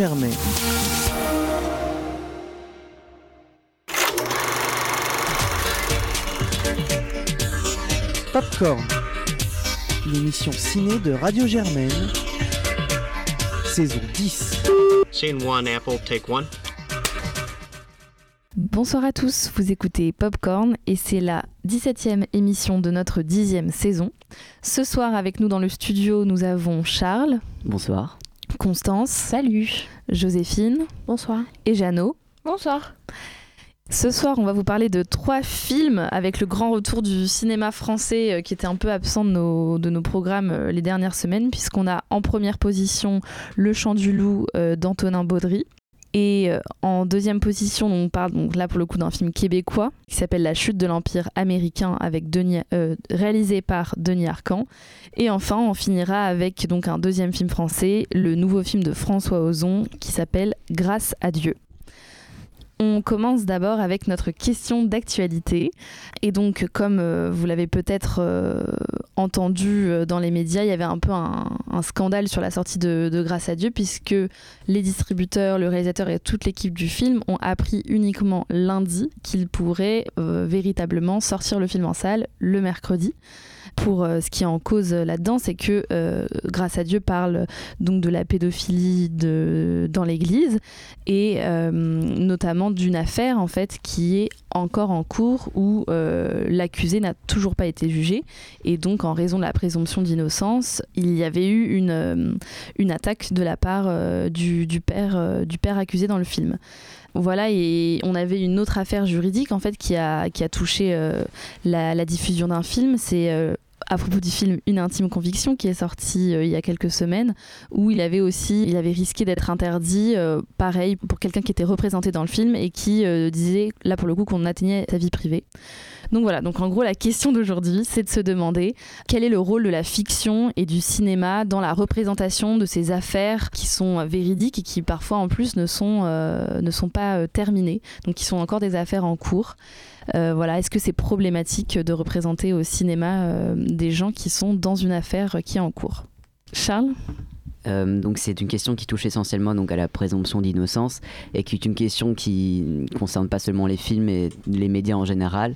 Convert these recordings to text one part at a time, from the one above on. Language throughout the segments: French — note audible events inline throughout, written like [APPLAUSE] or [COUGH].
Germain. Popcorn, l'émission ciné de Radio Germaine, saison 10. Scene one, Apple, take one. Bonsoir à tous, vous écoutez Popcorn et c'est la 17e émission de notre 10e saison. Ce soir avec nous dans le studio, nous avons Charles, Bonsoir. Constance, Salut. Joséphine Bonsoir. et Jeannot. Bonsoir. Ce soir, on va vous parler de trois films avec le grand retour du cinéma français euh, qui était un peu absent de nos, de nos programmes euh, les dernières semaines, puisqu'on a en première position Le Chant du Loup euh, d'Antonin Baudry. Et euh, en deuxième position, on parle là pour le coup d'un film québécois qui s'appelle La chute de l'Empire américain avec euh, réalisé par Denis Arcan. Et enfin, on finira avec un deuxième film français, le nouveau film de François Ozon qui s'appelle Grâce à Dieu. On commence d'abord avec notre question d'actualité. Et donc, comme euh, vous l'avez peut-être euh, entendu euh, dans les médias, il y avait un peu un, scandale sur la sortie de, Grâce à Dieu, puisque les distributeurs, le réalisateur et toute l'équipe du film ont appris uniquement lundi qu'ils pourraient véritablement sortir le film en salle le mercredi. Pour euh, ce qui est en cause là-dedans, c'est que euh, Grâce à Dieu parle donc de la pédophilie dans l'Église et euh, notamment d'une affaire en fait qui est encore en cours où euh, l'accusé n'a toujours pas été jugé et donc en raison de la présomption d'innocence, il y avait eu une, euh, une attaque de la part euh, du, père, euh, du père accusé dans le film. Voilà, et on avait une autre affaire juridique en fait qui a, qui a touché euh, la, diffusion d'un film. C'est euh, à propos du film Une intime conviction qui est sorti euh, il y a quelques semaines où il avait aussi il avait risqué d'être interdit euh, pareil pour quelqu'un qui était représenté dans le film et qui euh, disait là pour le coup qu'on atteignait sa vie privée. Donc voilà, donc en gros la question d'aujourd'hui c'est de se demander quel est le rôle de la fiction et du cinéma dans la représentation de ces affaires qui sont véridiques et qui parfois en plus ne sont, ne sont pas terminées, donc qui sont encore des affaires en cours. Euh, voilà, est-ce que c'est problématique de représenter au cinéma euh, des gens qui sont dans une affaire qui est en cours? Charles? Euh, donc c'est une question qui touche essentiellement donc à la présomption d'innocence et qui est une question qui ne concerne pas seulement les films et les médias en général.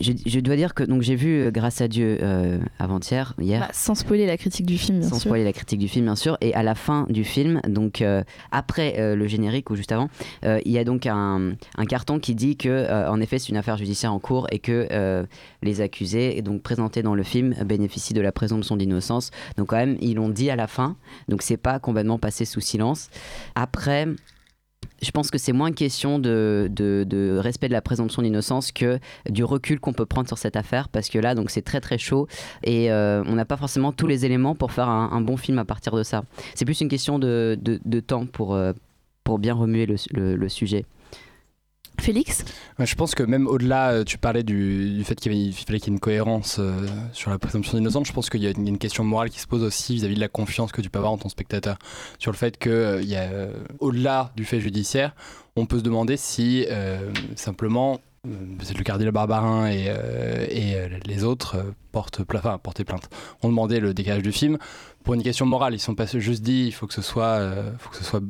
Je, je dois dire que donc j'ai vu euh, Grâce à Dieu euh, avant-hier, hier. Bah, Sans spoiler la critique du film, bien sans sûr. spoiler la critique du film bien sûr et à la fin du film donc euh, après le générique ou juste avant il y a donc un, un carton qui dit que en effet c'est une affaire judiciaire en cours et que les accusés. Et donc présentés dans le film bénéficient de la présomption d'innocence donc quand même ils l'ont dit à la fin. Donc c'est pas complètement passé sous silence. Après je pense que c'est moins question de, de, respect de la présomption d'innocence que du recul qu'on peut prendre sur cette affaire. Parce que là donc c'est très très chaud. Et euh, on n'a pas forcément tous les éléments pour faire un, bon film à partir de ça. C'est plus une question de, de, temps pour, euh, pour bien remuer le sujet. Félix je pense que même au-delà, euh, tu parlais du, fait qu'il fallait qu'il y ait une cohérence euh, sur la présomption d'innocence. Je pense qu'il y a une, question morale qui se pose aussi vis-à-vis de la confiance que tu peux avoir en ton spectateur. Sur le fait que, euh, il y a, euh, au-delà du fait judiciaire, on peut se demander si euh, simplement c'est le cardinal Barbarin et, les autres euh, portent, plainte. On demandait le décalage du film pour une question morale. Ils sont pas juste dit il faut que ce soit, faut que ce soit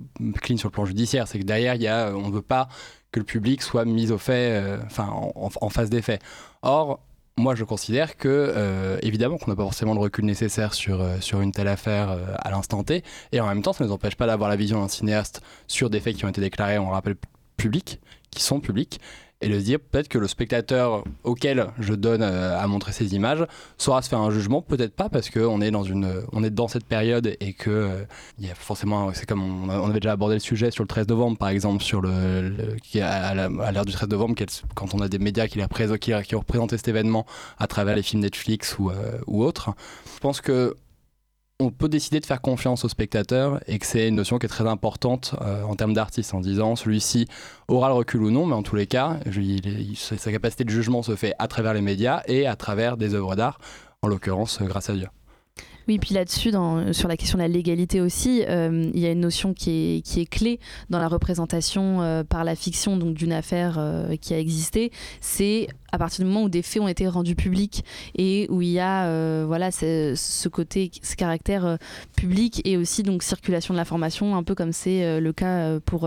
clean sur le plan judiciaire. C'est que derrière, y a, on ne veut pas que le public soit mis au fait, euh, enfin en, face des faits. Or, moi, je considère que, euh, évidemment, qu'on n'a pas forcément le recul nécessaire sur, euh, sur une telle affaire à l'instant T, et en même temps, ça ne nous empêche pas d'avoir la vision d'un cinéaste sur des faits qui ont été déclarés, on le rappelle, publics, qui sont publics, et de dire peut-être que le spectateur auquel je donne euh, à montrer ces images saura se faire un jugement, peut-être pas, parce qu'on est dans est dans cette période et que euh, il y a forcément, c'est comme on, avait déjà abordé le sujet sur le 13 novembre, par exemple, sur le, à, l'ère du 13 novembre, quand on a des médias qui, qui ont représenté cet événement à travers les films Netflix ou, euh, ou autres. Je pense que on peut décider de faire confiance au spectateur et que c'est une notion qui est très importante euh, en termes d'artiste en disant celui-ci aura le recul ou non, mais en tous les cas, sa capacité de jugement se fait à travers les médias et à travers des œuvres d'art, en l'occurrence euh, grâce à Dieu. Oui, puis là-dessus, sur la question de la légalité aussi, euh, il y a une notion qui est, qui est clé dans la représentation euh, par la fiction donc d'une affaire euh, qui a existé. C'est à partir du moment où des faits ont été rendus publics et où il y a voilà ce côté, ce caractère public et aussi donc circulation de l'information, un peu comme c'est le cas pour,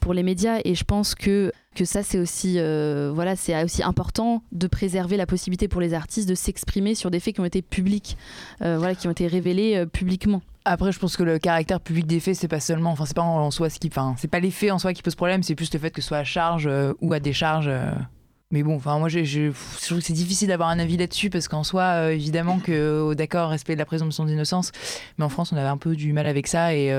pour les médias. Et je pense que que ça c'est aussi euh, voilà c'est aussi important de préserver la possibilité pour les artistes de s'exprimer sur des faits qui ont été publics euh, voilà qui ont été révélés euh, publiquement après, je pense que le caractère public des faits, c'est pas seulement, enfin, c'est pas en soi ce qui, enfin, c'est pas les faits en soi qui posent problème, c'est plus le fait que ce soit à charge ou à décharge. Mais bon, enfin, moi, je, trouve que c'est difficile d'avoir un avis là-dessus parce qu'en soi, évidemment, que, d'accord, respect de la présomption d'innocence, mais en France, on avait un peu du mal avec ça et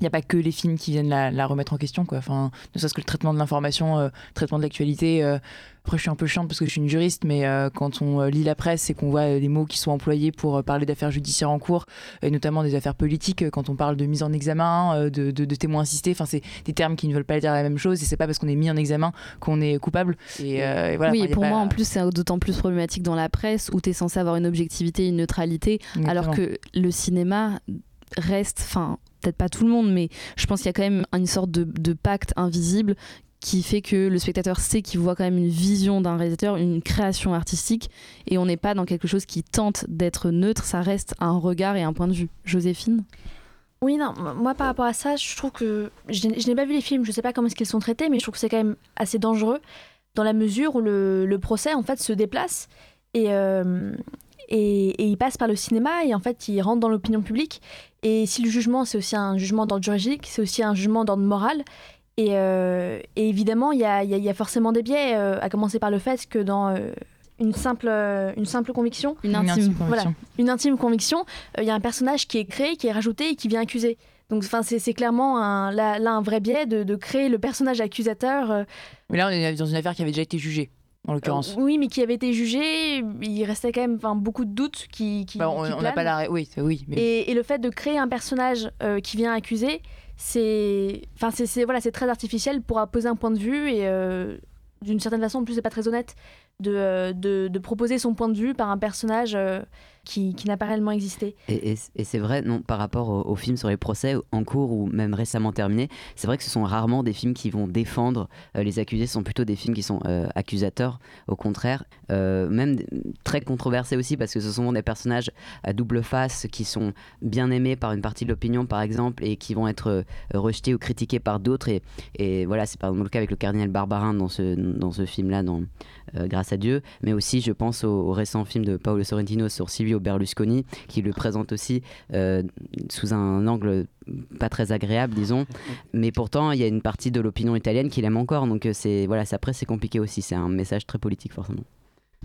il n'y a pas que les films qui viennent la, remettre en question, quoi. Enfin, ne serait-ce que le traitement de l'information, le euh, traitement de l'actualité. Euh. Après, je suis un peu chiante parce que je suis une juriste, mais euh, quand on lit la presse et qu'on voit des mots qui sont employés pour parler d'affaires judiciaires en cours, et notamment des affaires politiques, quand on parle de mise en examen, de, de, témoins assistés, enfin, c'est des termes qui ne veulent pas dire la même chose, et c'est pas parce qu'on est mis en examen qu'on est coupable. Et, voilà, oui, et pour moi, en plus, c'est d'autant plus problématique dans la presse où tu es censé avoir une objectivité, une neutralité, alors que le cinéma reste, enfin, peut-être pas tout le monde, mais je pense qu'il y a quand même une sorte de, pacte invisible qui fait que le spectateur sait qu'il voit quand même une vision d'un réalisateur, une création artistique, et on n'est pas dans quelque chose qui tente d'être neutre, ça reste un regard et un point de vue. Joséphine? Oui, non, moi par rapport à ça, je trouve que je n'ai pas vu les films, je ne sais pas comment est-ce qu'ils sont traités, mais je trouve que c'est quand même assez dangereux dans la mesure où le, procès en fait se déplace et, euh, et, il passe par le cinéma et en fait il rentre dans l'opinion publique. Et si le jugement c'est aussi un jugement d'ordre juridique, c'est aussi un jugement d'ordre moral. Et, euh, évidemment il y a, forcément des biais, euh, à commencer par le fait que dans euh, une simple, une simple conviction, une intime, Voilà, une intime conviction, il y a un personnage qui est créé, qui est rajouté et qui vient accuser. Donc c'est clairement un, là, un vrai biais de, de, créer le personnage accusateur. Mais là on est dans une affaire qui avait déjà été jugée en l'occurrence. Euh, oui, mais qui avait été jugé, il restait quand même beaucoup de doutes qui. qui bah, on n'a pas la. Oui, oui. Et, et, le fait de créer un personnage euh, qui vient accuser, c'est. Enfin, c'est voilà, très artificiel pour poser un point de vue et euh, d'une certaine façon, en plus, c'est pas très honnête de, de, de, proposer son point de vue par un personnage qui, n'a pas réellement existé. Et, c'est vrai, non, par rapport aux, films sur les procès en cours ou même récemment terminés, c'est vrai que ce sont rarement des films qui vont défendre euh, les accusés, ce sont plutôt des films qui sont euh, accusateurs, au contraire, euh, même très controversés aussi parce que ce sont des personnages à double face qui sont bien aimés par une partie de l'opinion par exemple et qui vont être rejetés ou critiqués par d'autres. Et, voilà, c'est par exemple le cas avec le cardinal Barbarin dans ce, dans ce film-là, dans Grâce à Dieu, mais aussi je pense au, au récent film de Paolo Sorrentino sur Silvio Berlusconi, qui le présente aussi euh, sous un angle pas très agréable, disons. [LAUGHS] Mais pourtant, il y a une partie de l'opinion italienne qui l'aime encore. Donc, euh, c'est voilà, après, c'est compliqué aussi. C'est un message très politique, forcément.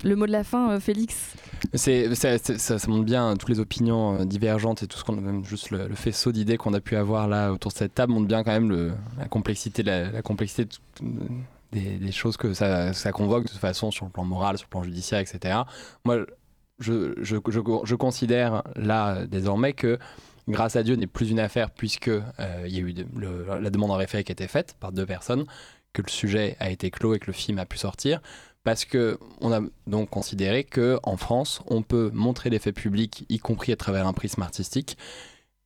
Le mot de la fin, euh, Félix? C'est, ça, ça, montre bien toutes les opinions divergentes et tout ce qu'on même juste le, faisceau d'idées qu'on a pu avoir là autour de cette table montre bien quand même le, la complexité, la, la complexité des, des, choses que ça, ça, convoque de toute façon sur le plan moral, sur le plan judiciaire, etc. Moi, je, considère là désormais que grâce à Dieu n'est plus une affaire puisque euh, il y a eu la demande en référé qui a été faite par deux personnes, que le sujet a été clos et que le film a pu sortir. Parce que on a donc considéré que en France, on peut montrer les faits publics, y compris à travers un prisme artistique,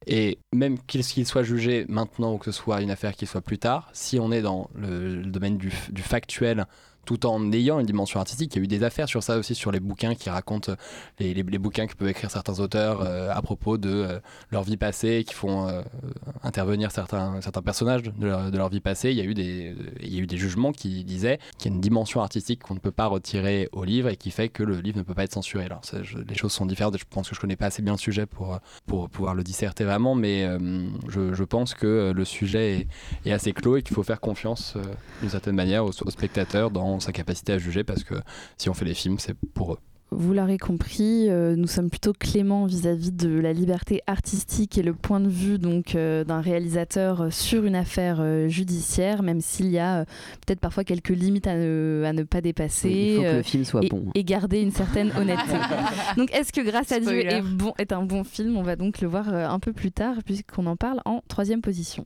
et même qu'il soit jugé maintenant ou que ce soit une affaire qui soit plus tard, si on est dans le, domaine du factuel, tout en ayant une dimension artistique. Il y a eu des affaires sur ça aussi, sur les bouquins qui racontent euh, les, bouquins que peuvent écrire certains auteurs euh, à propos de euh, leur vie passée, qui font intervenir certains, certains personnages de leur, vie passée. Il y, a eu des, il y a eu des jugements qui disaient qu'il y a une dimension artistique qu'on ne peut pas retirer au livre et qui fait que le livre ne peut pas être censuré. Alors, les choses sont différentes. Je pense que je connais pas assez bien le sujet pour, pour pouvoir le disserter vraiment, mais je, pense que le sujet est, est assez clos et qu'il faut faire confiance d'une certaine manière aux, aux spectateurs dans sa capacité à juger parce que si on fait des films, c'est pour eux. Vous l'aurez compris, euh, nous sommes plutôt cléments vis-à-vis de la liberté artistique et le point de vue donc euh, d'un réalisateur sur une affaire euh, judiciaire, même s'il y a peut-être parfois quelques limites à ne, à ne pas dépasser. il faut que le film soit et, bon. Et garder une certaine [LAUGHS] honnêteté. donc est-ce que Grâce à Dieu est, bon, est un bon film? On va donc le voir un peu plus tard puisqu'on en parle en troisième position.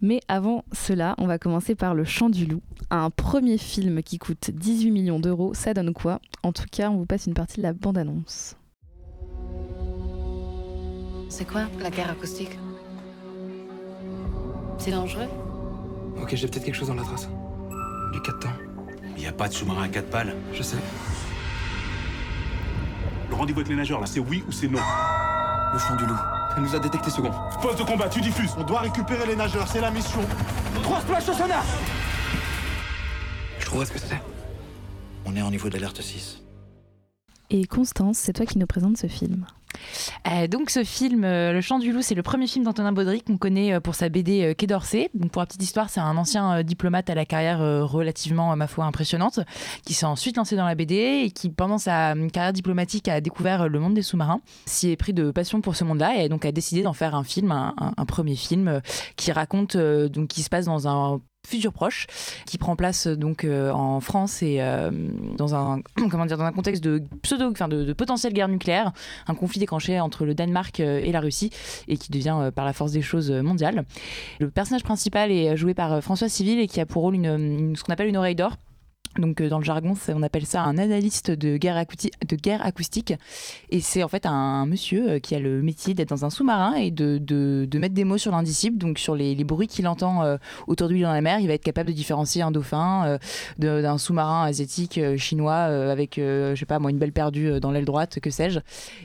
Mais avant cela, on va commencer par Le Chant du Loup, un premier film qui coûte 18 millions d'euros. Ça donne quoi? En tout cas, on vous passe une partie de la bande-annonce. C'est quoi la guerre acoustique? C'est dangereux? Ok, j'ai peut-être quelque chose dans la trace. Du 4 temps. Il n'y a pas de sous-marin à 4 pales. Je sais. Le rendez-vous avec les nageurs, là, c'est oui ou c'est non? Le chant du loup. Elle nous a détecté second. Poste de combat, tu diffuses. On doit récupérer les nageurs, c'est la mission. Trois splash au sonar Je trouverai ce que c'est. On est en niveau d'alerte 6. Et Constance, c'est toi qui nous présente ce film. Euh, donc ce film, euh, Le Chant du Loup, c'est le premier film d'Antonin Baudry qu'on connaît euh, pour sa BD euh, Quai d'Orsay. Donc pour la petite histoire, c'est un ancien euh, diplomate à la carrière euh, relativement, à ma foi, impressionnante, qui s'est ensuite lancé dans la BD et qui, pendant sa euh, carrière diplomatique, a découvert euh, le monde des sous-marins, s'y est pris de passion pour ce monde-là et donc a décidé d'en faire un film, un, un- un premier film euh, qui raconte, euh, donc qui se passe dans un futur proche qui prend place euh, donc euh, en France et euh, dans un [CLEARS THROAT] comment dire dans un contexte de pseudo enfin de, potentielle guerre nucléaire un conflit déclenché entre le Danemark et la Russie et qui devient par la force des choses mondiale. Le personnage principal est joué par François Civil et qui a pour rôle une- ce qu'on appelle une oreille d'or donc euh, dans le jargon, on appelle ça un analyste de guerre, acoustique. Et c'est en fait un monsieur euh, qui a le métier d'être dans un sous-marin et de, mettre des mots sur l'indicible, donc sur les, bruits qu'il entend euh, autour de lui dans la mer. Il va être capable de différencier un dauphin d'un sous-marin asiatique, chinois, avec, je sais pas moi, une belle perdue dans l'aile droite, que sais-je.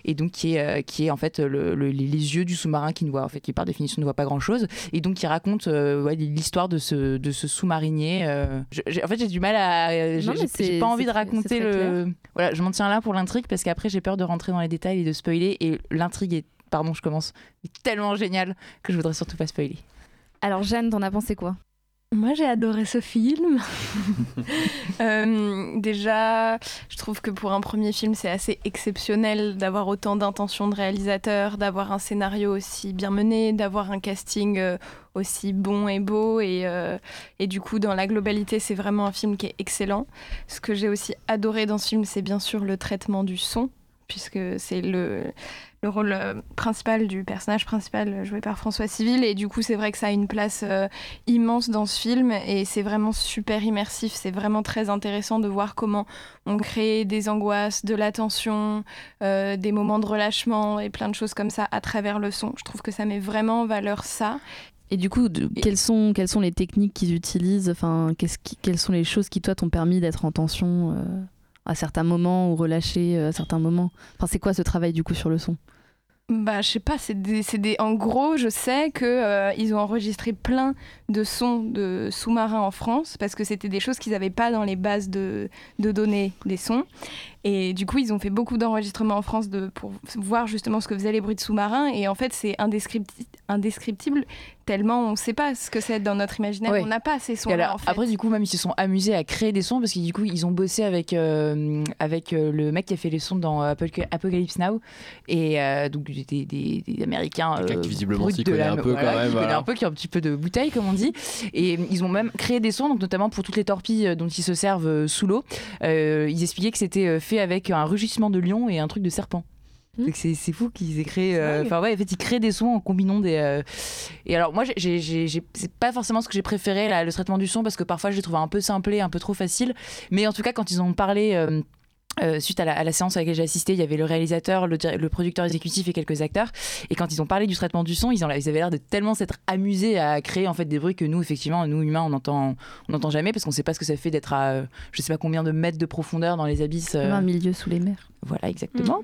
Et donc qui est, qui est en fait le- le- les yeux du sous-marin qui ne voit, en fait, qui par définition ne voit pas grand-chose. Et donc qui raconte l'histoire de ce, de ce sous-marinier. en fait, j'ai du mal à mais j'ai- pas envie de raconter le. Voilà, je m'en tiens là pour l'intrigue parce qu'après j'ai peur de rentrer dans les détails et de spoiler. Et l'intrigue est, pardon, je commence, tellement géniale que je voudrais surtout pas spoiler. Alors Jeanne, t'en as pensé quoi? Moi, j'ai adoré ce film. [LAUGHS] Euh, déjà, je trouve que pour un premier film, c'est assez exceptionnel d'avoir autant d'intentions de réalisateur, d'avoir un scénario aussi bien mené, d'avoir un casting euh, aussi bon et beau. Et, euh, et du coup, dans la globalité, c'est vraiment un film qui est excellent. Ce que j'ai aussi adoré dans ce film, c'est bien sûr le traitement du son, puisque c'est le, le rôle euh, principal du personnage principal euh, joué par François Civil. Et du coup, c'est vrai que ça a une place euh, immense dans ce film et c'est vraiment super immersif. C'est vraiment très intéressant de voir comment on crée des angoisses, de la tension, euh, des moments de relâchement et plein de choses comme ça à travers le son. Je trouve que ça met vraiment en valeur ça. Et du coup, de- quelles, sont, quelles sont les techniques qu'ils utilisent? Enfin, qui- Quelles sont les choses qui, toi, t'ont permis d'être en tension euh, à certains moments ou relâché euh, à certains moments Enfin, c'est quoi ce travail, du coup, sur le son? Bah, je sais pas, c'est des, des- En gros, je sais que euh, ils ont enregistré plein de sons de sous-marins en France parce que c'était des choses qu'ils n'avaient pas dans les bases de, de données des sons. Et du coup, ils ont fait beaucoup d'enregistrements en France de, pour voir justement ce que faisaient les bruits de sous-marins. Et en fait, c'est indescripti- indescriptible tellement on ne sait pas ce que c'est dans notre imaginaire. Ouais. On n'a pas ces Et sons-là. alors, en fait. Après, du coup, même ils se sont amusés à créer des sons parce que du coup, ils ont bossé avec, euh, avec euh, le mec qui a fait les sons dans Apoc- Apocalypse Now et euh, donc des, des, des Américains. Quelqu'un euh, qui visiblement s'y connaît la- un peu quand voilà, même, qui voilà. un peu, qui a un petit peu de bouteille, comme on dit. Et ils ont même créé des sons, donc notamment pour toutes les torpilles euh, dont ils se servent euh, sous l'eau. Euh, ils expliquaient que c'était euh, fait avec un rugissement de lion et un truc de serpent. Hmm. C'est fou qu'ils aient créé. euh. Enfin ouais, en fait, ils créent des sons en combinant des. euh, Et alors moi, c'est pas forcément ce que j'ai préféré là, le traitement du son parce que parfois je l'ai trouvé un peu simplé, un peu trop facile. Mais en tout cas, quand ils ont parlé. euh, euh, suite à la, à la séance à laquelle j'ai assisté, il y avait le réalisateur, le, le producteur exécutif et quelques acteurs. Et quand ils ont parlé du traitement du son, ils, ils avaient l'air de tellement s'être amusés à créer en fait des bruits que nous, effectivement, nous humains, on entend, on n'entend jamais parce qu'on sait pas ce que ça fait d'être à, je sais pas combien de mètres de profondeur dans les abysses. euh, Comme un milieu sous les mers. Voilà, exactement.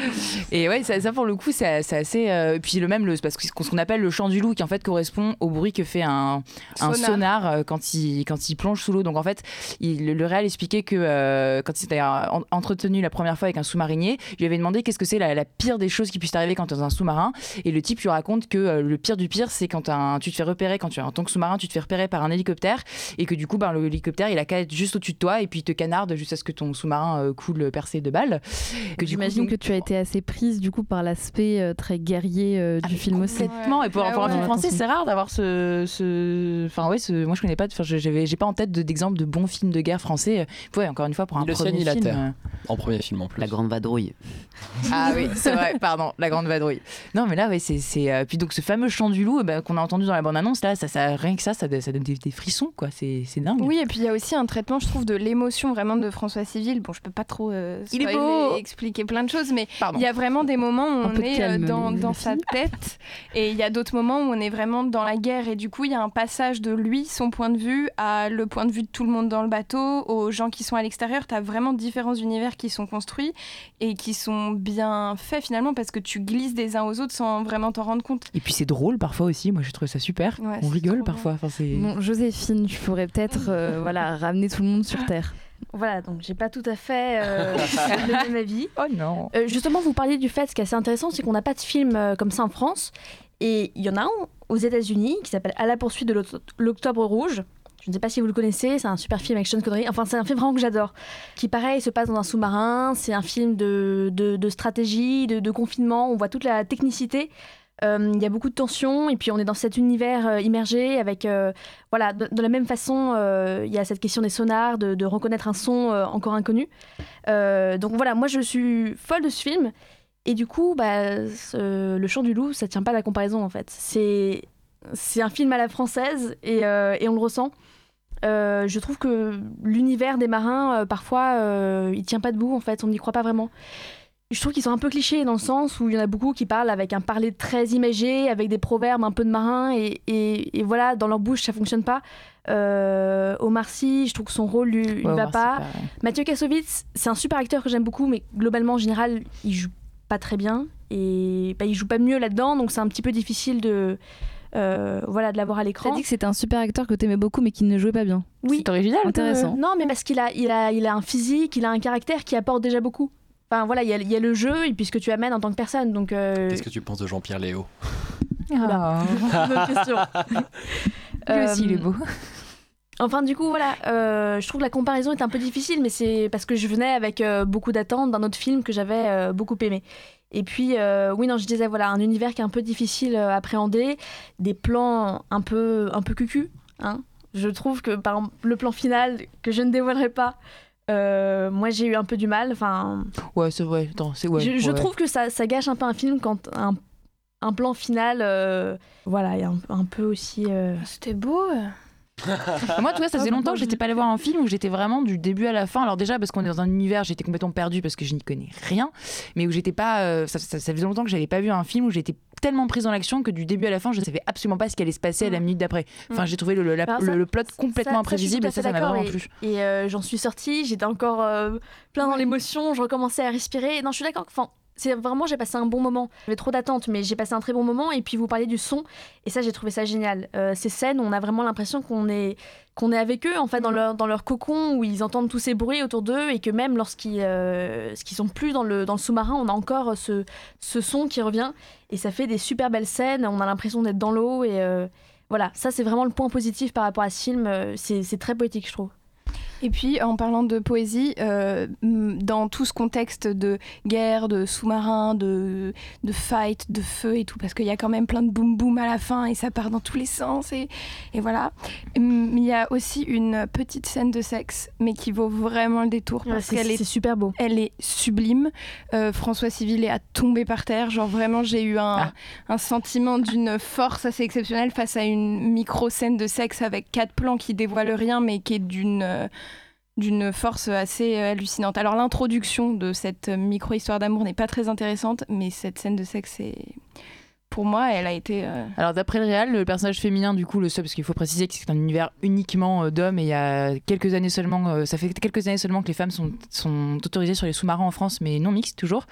[LAUGHS] et ouais, ça, ça, pour le coup, c'est assez. euh, puis le même, le, parce que ce qu'on appelle le chant du loup, qui en fait correspond au bruit que fait un, un Sonar. euh, quand il, quand il plonge sous l'eau. Donc en fait, il, le, réel expliquait que euh, quand il s'était en- entretenu la première fois avec un sous-marinier, il lui avait demandé qu'est-ce que c'est la, la pire des choses qui puissent arriver quand tu es dans un sous-marin. Et le type lui raconte que le pire du pire, c'est quand un- tu te fais repérer, quand tu es en tant que sous-marin, tu te fais repérer par un hélicoptère et que du coup, ben, l'hélicoptère, il a qu'à être juste au-dessus de toi et puis il te canarde jusqu'à ce que ton sous-marin coule percé de balles. J'imagine que tu as été assez prise, du coup, par l'aspect euh, très guerrier euh, du film aussi. Complètement. Et pour, Ouais, pour un film français, c'est rare d'avoir ce, ce. Enfin, ouais, ce... moi je connais pas. Enfin, j'avais, j'ai pas en tête de- d'exemple de bons films de guerre français. Ouais, encore une fois, pour un Le premier Ciel, la film. Terre. euh, En premier film en plus. La Grande Vadrouille. Ah oui, c'est vrai, pardon, la grande vadrouille. Non, mais là, ouais, c'est. c'est, Puis donc, ce fameux chant du loup eh ben, qu'on a entendu dans la bande-annonce, là, ça, ça, rien que ça, ça, ça donne des, des frissons, quoi. C'est, c'est dingue. Oui, et puis il y a aussi un traitement, je trouve, de l'émotion vraiment de François Civil. Bon, je peux pas trop. euh, Il est beau expliquer plein de choses, mais il y a vraiment des moments où Un on est calme, euh, dans, sa tête et il y a d'autres moments où on est vraiment dans la guerre et du coup il y a un passage de lui, son point de vue, à le point de vue de tout le monde dans le bateau, aux gens qui sont à l'extérieur. Tu as vraiment différents univers qui sont construits et qui sont bien faits finalement parce que tu glisses des uns aux autres sans vraiment t'en rendre compte. Et puis c'est drôle parfois aussi, moi j'ai trouvé ça super. Ouais, On rigole parfois. Enfin, c'est... Bon, Joséphine, je pourrais peut-être euh, [LAUGHS] voilà, ramener tout le monde sur Terre. Voilà, donc j'ai pas tout à fait euh, [LAUGHS] le même avis. Oh non Euh, justement, vous parliez du fait, ce qui est assez intéressant, c'est qu'on n'a pas de film euh, comme ça en France. Et il y en a un aux États-Unis qui s'appelle À la poursuite de l'Oct- l'Octobre Rouge. Je ne sais pas si vous le connaissez, c'est un super film avec Sean Connery. Enfin, c'est un film vraiment que j'adore. Qui, pareil, se passe dans un sous-marin. C'est un film de, de, de stratégie, de, de confinement. On voit toute la technicité. Euh, Il y a beaucoup de tensions. Et puis, on est dans cet univers euh, immergé avec. euh, voilà, de, la même façon, il y a cette question des sonars, de, reconnaître un son encore inconnu. Donc voilà, moi, je suis folle de ce film. Et du coup, bah, Le Chant du Loup, ça tient pas à la comparaison en fait. C'est c'est un film à la française et, et on le ressent. Je trouve que l'univers des marins, parfois, il tient pas debout en fait, on n'y croit pas vraiment. Je trouve qu'ils sont un peu clichés dans le sens où il y en a beaucoup qui parlent avec un parler très imagé, avec des proverbes un peu de marins et, et- et voilà, dans leur bouche ça fonctionne pas. Euh, Omar Sy, je trouve que son rôle lui, lui Ouais, va Omar Sy, pas. Mathieu Kassovitz, c'est un super acteur que j'aime beaucoup, mais globalement, en général, il joue pas très bien. Et bah, il joue pas mieux là-dedans, donc c'est un petit peu difficile de, euh, voilà, de l'avoir à Tu l'écran. as dit que c'était un super acteur que t'aimais beaucoup mais qui ne jouait pas bien. Oui, C'est original. Intéressant. non, mais parce qu'il a, il a, il a un physique, il a un caractère qui apporte déjà beaucoup. Enfin voilà, il y a, il y a le jeu et puis ce que tu amènes en tant que personne. Donc, euh, Qu'est-ce que tu penses de Jean-Pierre Léo? Ah. [LAUGHS] bonne question. [LAUGHS] Lui aussi, il est Euh, beau. Enfin, du coup, voilà, euh, je trouve que la comparaison est un peu difficile, mais c'est parce que je venais avec euh, beaucoup d'attentes d'un autre film que j'avais euh, beaucoup aimé. Et puis, euh, oui, non, je disais, voilà, un univers qui est un peu difficile à appréhender, des plans un peu, un peu cucu. Hein. Je trouve que, par exemple, le plan final, que je ne dévoilerai pas, euh, moi, j'ai eu un peu du mal. Enfin, Ouais, c'est vrai. Attends, c'est ouais. je, je ouais. trouve que ça, ça gâche un peu un film quand un, un plan final, euh, voilà, est un, un peu aussi... euh, C'était beau. Moi, tu vois, ça faisait Ah, longtemps que j'étais pas allée voir un film où j'étais vraiment du début à la fin. Alors déjà parce qu'on est dans un univers, j'étais complètement perdue parce que je n'y connais rien, mais où j'étais pas. euh, ça, ça- ça faisait longtemps que j'avais pas vu un film où j'étais tellement prise dans l'action que du début à la fin, je savais absolument pas ce qui allait se passer à la minute d'après. Enfin, Mm. j'ai trouvé le, le, la- Alors ça- le- le plot complètement ça- imprévisible et ça, ça m'a vraiment plu. Et euh, j'en suis sortie, j'étais encore euh, plein dans l'émotion, je recommençais à respirer. Non, je suis d'accord. Enfin, c'est vraiment, j'ai passé un bon moment. J'avais trop d'attentes, mais j'ai passé un très bon moment. Et puis vous parliez du son, et ça, j'ai trouvé ça génial. Euh, ces scènes, on a vraiment l'impression qu'on est qu'on est avec eux en fait dans leur dans leur cocon où ils entendent tous ces bruits autour d'eux et que même lorsqu'ils euh, sont plus dans le dans le sous-marin, on a encore ce ce son qui revient et ça fait des super belles scènes. On a l'impression d'être dans l'eau et euh, voilà, ça c'est vraiment le point positif par rapport à ce film. Euh, C'est c'est très poétique, je trouve. Et puis, en parlant de poésie, euh, dans tout ce contexte de guerre, de sous-marin, de, de fight, de feu et tout, parce qu'il y a quand même plein de boum boum à la fin et ça part dans tous les sens, et, et voilà. Il y a aussi une petite scène de sexe, mais qui vaut vraiment le détour Ouais, parce qu'elle est c'est super beau. elle est sublime. Euh, François Civil est à tomber par terre. Genre vraiment, j'ai eu un, Ah. un sentiment d'une force assez exceptionnelle face à une micro-scène de sexe avec quatre plans qui dévoilent rien, mais qui est d'une euh, d'une force assez euh, hallucinante. Alors l'introduction de cette euh, micro-histoire d'amour n'est pas très intéressante, mais cette scène de sexe, pour moi, elle a été... euh, Alors d'après le réel, le personnage féminin du coup le seul parce qu'il faut préciser que c'est un univers uniquement d'hommes et il y a quelques années seulement, ça fait quelques années seulement que les femmes sont, autorisées sur les sous-marins en France mais non mixtes toujours.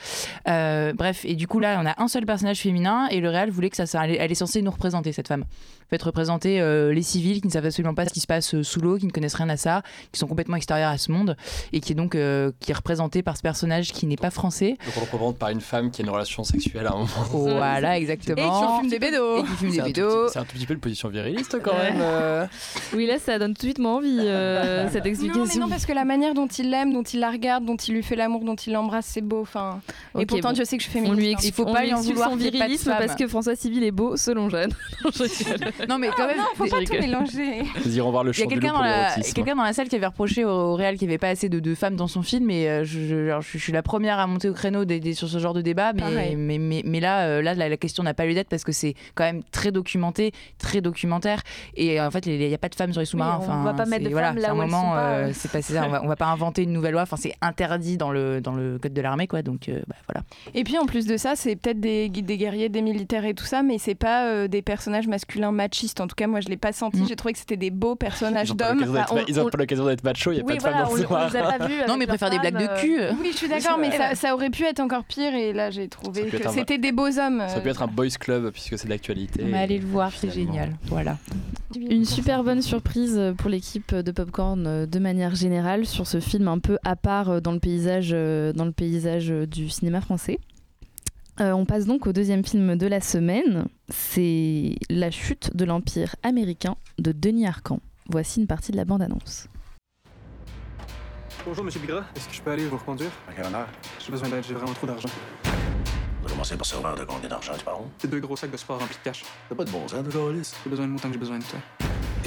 Bref et du coup là on a un seul personnage féminin et le réel voulait que ça, ça elle est censée nous représenter cette femme. En fait représenter euh, les civils qui ne savent absolument pas ce qui se passe euh, sous l'eau, qui ne connaissent rien à ça, qui sont complètement extérieurs à ce monde et qui est donc euh, qui est représenté par ce personnage qui n'est pas français. Donc on le représente par une femme qui a une relation sexuelle à un moment. Voilà exactement. Et qui fume des bédos Et qui fume C'est des un, tout bédos. petit- c'est un tout petit peu une position viriliste quand même. euh. [LAUGHS] Oui, là, ça donne tout de suite moins envie, euh, [LAUGHS] cette Non, explication. mais non, parce que la manière dont il l'aime, dont il la regarde, dont il lui fait l'amour, dont il l'embrasse, c'est beau. Enfin, et pourtant, bon. Dieu sait que je on féministe. lui hein. Il faut on pas lui en vouloir son virilisme parce que François Civil est beau selon Jeanne. [LAUGHS] Non, mais quand même Non, faut pas tout mélanger. [LAUGHS] Ils iront voir le Il y a quelqu'un dans, la, quelqu'un dans la salle qui avait reproché au, réel qu'il n'y avait pas assez de, de femmes dans son film et euh, je, je- alors, je- je suis la première à monter au créneau des- des- sur ce genre de débat mais, mais, mais, mais là, euh, là la, la question n'a pas lieu d'être parce que c'est quand même très documenté, très documentaire. Et en fait, il n'y a pas de femmes sur les sous-marins. on enfin, va pas mettre de voilà, femmes là où moment, euh, euh. c'est pas ça, on va, on va pas inventer une nouvelle loi. Enfin, c'est interdit dans le dans le code de l'armée, quoi. Donc euh, bah, voilà. Et puis en plus de ça, c'est peut-être des, des guerriers, des militaires et tout ça, mais c'est pas euh, des personnages masculins En tout cas, moi, je l'ai pas senti. J'ai trouvé que c'était des beaux personnages Ils ont pas d'hommes. Enfin, ils ont on- pas l'occasion d'être macho, il n'y a Oui, pas de voilà, femme on, dans ce on les a pas vus. Non, mais ils préfèrent des blagues de cul. Oui, je suis d'accord, mais ça, ça aurait pu être encore pire. Et là, j'ai trouvé que un- c'était des beaux hommes. Ça peut être un boys club puisque c'est d'actualité. Mais allez le voir, c'est génial. Voilà. Une super bonne surprise pour l'équipe de Popcorn euh, de manière générale sur ce film un peu à part euh, dans le paysage, euh, dans le paysage euh, du cinéma français. Euh, on passe donc au deuxième film de la semaine. C'est La chute de l'Empire américain de Denis Arcand. Voici une partie de la bande-annonce. Bonjour, monsieur Bigra. Est-ce que je peux aller vous reconduire? À? J'ai besoin d'aide, j'ai vraiment trop d'argent. On va commencer par savoir de combien d'argent tu parles? C'est deux gros sacs de sport remplis de cash. T'as pas de bon sens, de. J'ai besoin de mon temps que j'ai besoin de toi.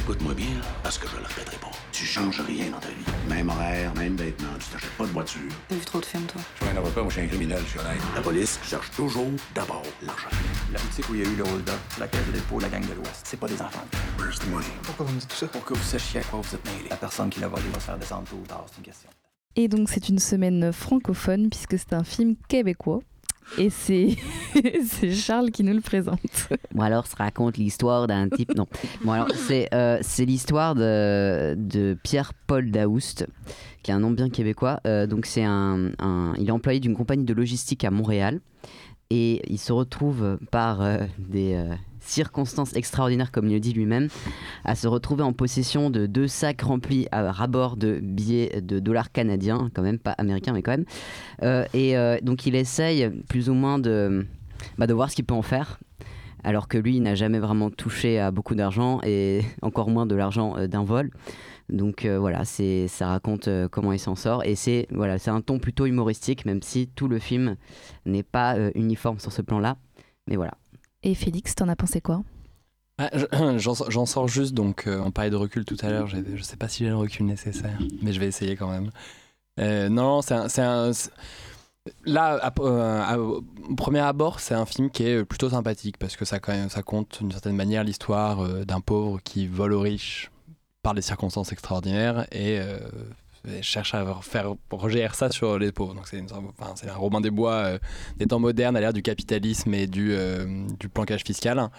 Écoute-moi bien, parce que je le répéterai pas. Tu changes rien dans ta vie. Même horaire, même vêtements, tu t'achètes pas de voiture. T'as vu trop de films, toi? Je suis un avocat, moi je suis un criminel, je suis honnête. La police cherche toujours d'abord l'argent. La boutique où il y a eu le hold-up, la caisse de dépôt, la gang de l'Ouest, c'est pas des enfants. Where's the money? Pourquoi vous me dites tout ça? Pour que vous sachiez à quoi vous êtes mêlés. La personne qui l'a volé va se faire descendre tôt ou tard, c'est une question. Et donc c'est une semaine francophone puisque c'est un film québécois. Et [LAUGHS] c'est Charles qui nous le présente. Bon alors, ça raconte l'histoire d'un type. Non. Bon alors, c'est euh, l'histoire de, Pierre-Paul Daoust, qui est un nom bien québécois. Euh, donc c'est un, un- il est employé d'une compagnie de logistique à Montréal et il se retrouve par euh, des circonstances extraordinaires, comme il le dit lui-même, à se retrouver en possession de deux sacs remplis à rabord de billets de dollars canadiens, quand même pas américains, mais quand même. Euh, et euh, donc il essaye plus ou moins de, bah, de voir ce qu'il peut en faire alors que lui il n'a jamais vraiment touché à beaucoup d'argent et [LAUGHS] encore moins de l'argent euh, d'un vol. Donc voilà, c'est ça raconte comment il s'en sort et c'est voilà, c'est un ton plutôt humoristique même si tout le film n'est pas uniforme sur ce plan-là. Mais voilà. Et Félix, t'en as pensé quoi? Ah, je- [CLEARS THROAT] J'en sors juste, donc euh, on parlait de recul tout à l'heure, je sais pas si j'ai le recul nécessaire, mais je vais essayer quand même. Euh, non, c'est un... Là, à- euh, à- au premier abord, c'est un film qui est plutôt sympathique parce que ça, quand même, ça compte d'une certaine manière l'histoire euh, d'un pauvre qui vole aux riches par des circonstances extraordinaires et, euh, cherche à faire regérer ça sur les pauvres. Donc c'est enfin, un Robin des Bois euh, des temps modernes à l'ère du capitalisme et du, euh, du planquage fiscal.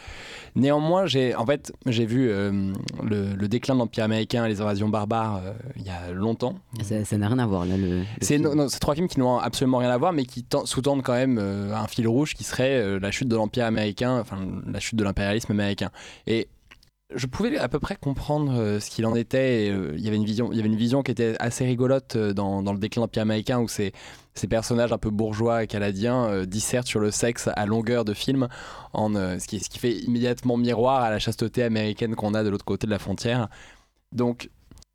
Néanmoins, j'ai en fait j'ai vu euh, le, le déclin de l'empire américain et les invasions barbares euh, il y a longtemps. Ça n'a rien à voir là. Le, le C'est c'est trois films qui n'ont absolument rien à voir, mais qui ten- sous-tendent quand même euh, un fil rouge qui serait euh, la chute de l'empire américain, enfin la chute de l'impérialisme américain. Et je pouvais à peu près comprendre euh, ce qu'il en était. euh, Il y avait une vision, il y avait une vision qui était assez rigolote euh, dans, le déclin américain où ces, personnages un peu bourgeois et canadiens dissertent sur le sexe à longueur de film, ce, qui, fait immédiatement miroir à la chasteté américaine qu'on a de l'autre côté de la frontière. Donc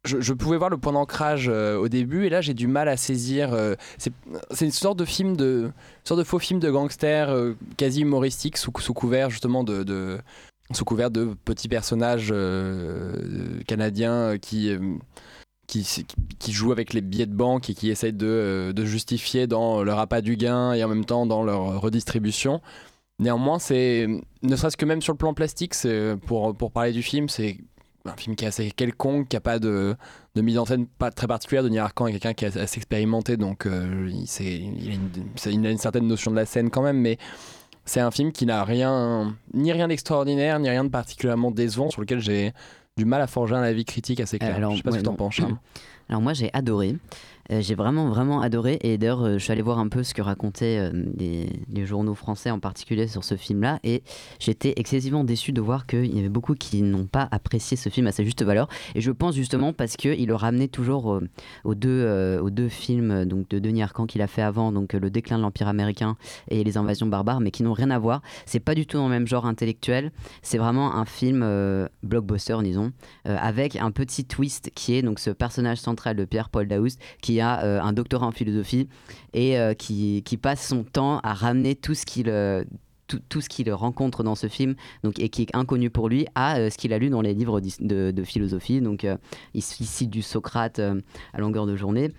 je, pouvais voir le point d'ancrage au début et là j'ai du mal à saisir. c'est une sorte de film de, sorte de faux film de gangster quasi humoristique sous, couvert justement de- sous couvert de petits personnages euh, canadiens euh, qui euh, qui, qui jouent avec les billets de banque et qui essayent de, justifier dans leur appât du gain et en même temps dans leur redistribution. Néanmoins, c'est ne serait-ce que même sur le plan plastique, pour, pour parler du film, c'est un film qui est assez quelconque, qui n'a pas de, de mise en scène pas très particulière. Denis Arcand est quelqu'un qui est assez expérimenté, donc il, c'est- il a une, il a une certaine notion de la scène quand même, mais c'est un film qui n'a rien, ni rien d'extraordinaire, ni rien de particulièrement décevant, sur lequel j'ai du mal à forger un avis critique assez clair. Alors, Je sais pas ouais, ce que t'en penses. Alors moi j'ai adoré, j'ai vraiment vraiment adoré. Et d'ailleurs euh, je suis allé voir un peu ce que racontaient euh, les, journaux français en particulier sur ce film-là. Et j'étais excessivement déçu de voir qu'il y avait beaucoup qui n'ont pas apprécié ce film à sa juste valeur. Et je pense justement parce qu'il le ramenait toujours euh, aux, deux, euh, aux deux films euh, donc, de Denis Arcand qu'il a fait avant, donc euh, Le déclin de l'Empire américain et Les invasions barbares mais qui n'ont rien à voir. C'est pas du tout dans le même genre intellectuel, c'est vraiment un film euh, blockbuster disons euh, avec un petit twist qui est donc ce personnage central de Pierre-Paul Daoust qui a euh, un doctorat en philosophie et euh, qui, qui passe son temps à ramener tout ce qu'il euh, tout, tout rencontre dans ce film donc, et qui est inconnu pour lui à ce qu'il a lu dans les livres de, philosophie. Donc il, cite du Socrate à longueur de journée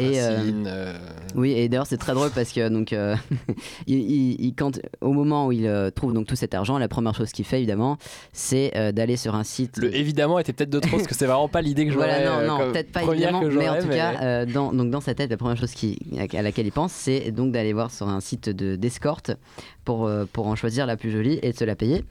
Et, euh, Racine, euh, Oui, et d'ailleurs c'est très drôle parce que donc euh, [LAUGHS] il, il- il- quand au moment où il euh, trouve donc tout cet argent, la première chose qu'il fait évidemment, c'est d'aller sur un site. Le évidemment était peut-être de trop parce que c'est vraiment pas l'idée que j'aurais. Voilà, non, non, peut-être pas évidemment, mais en tout cas, dans, donc dans sa tête, la première chose qui, à, laquelle il pense, c'est donc d'aller voir sur un site de- d'escorte pour, pour en choisir la plus jolie et de se la payer.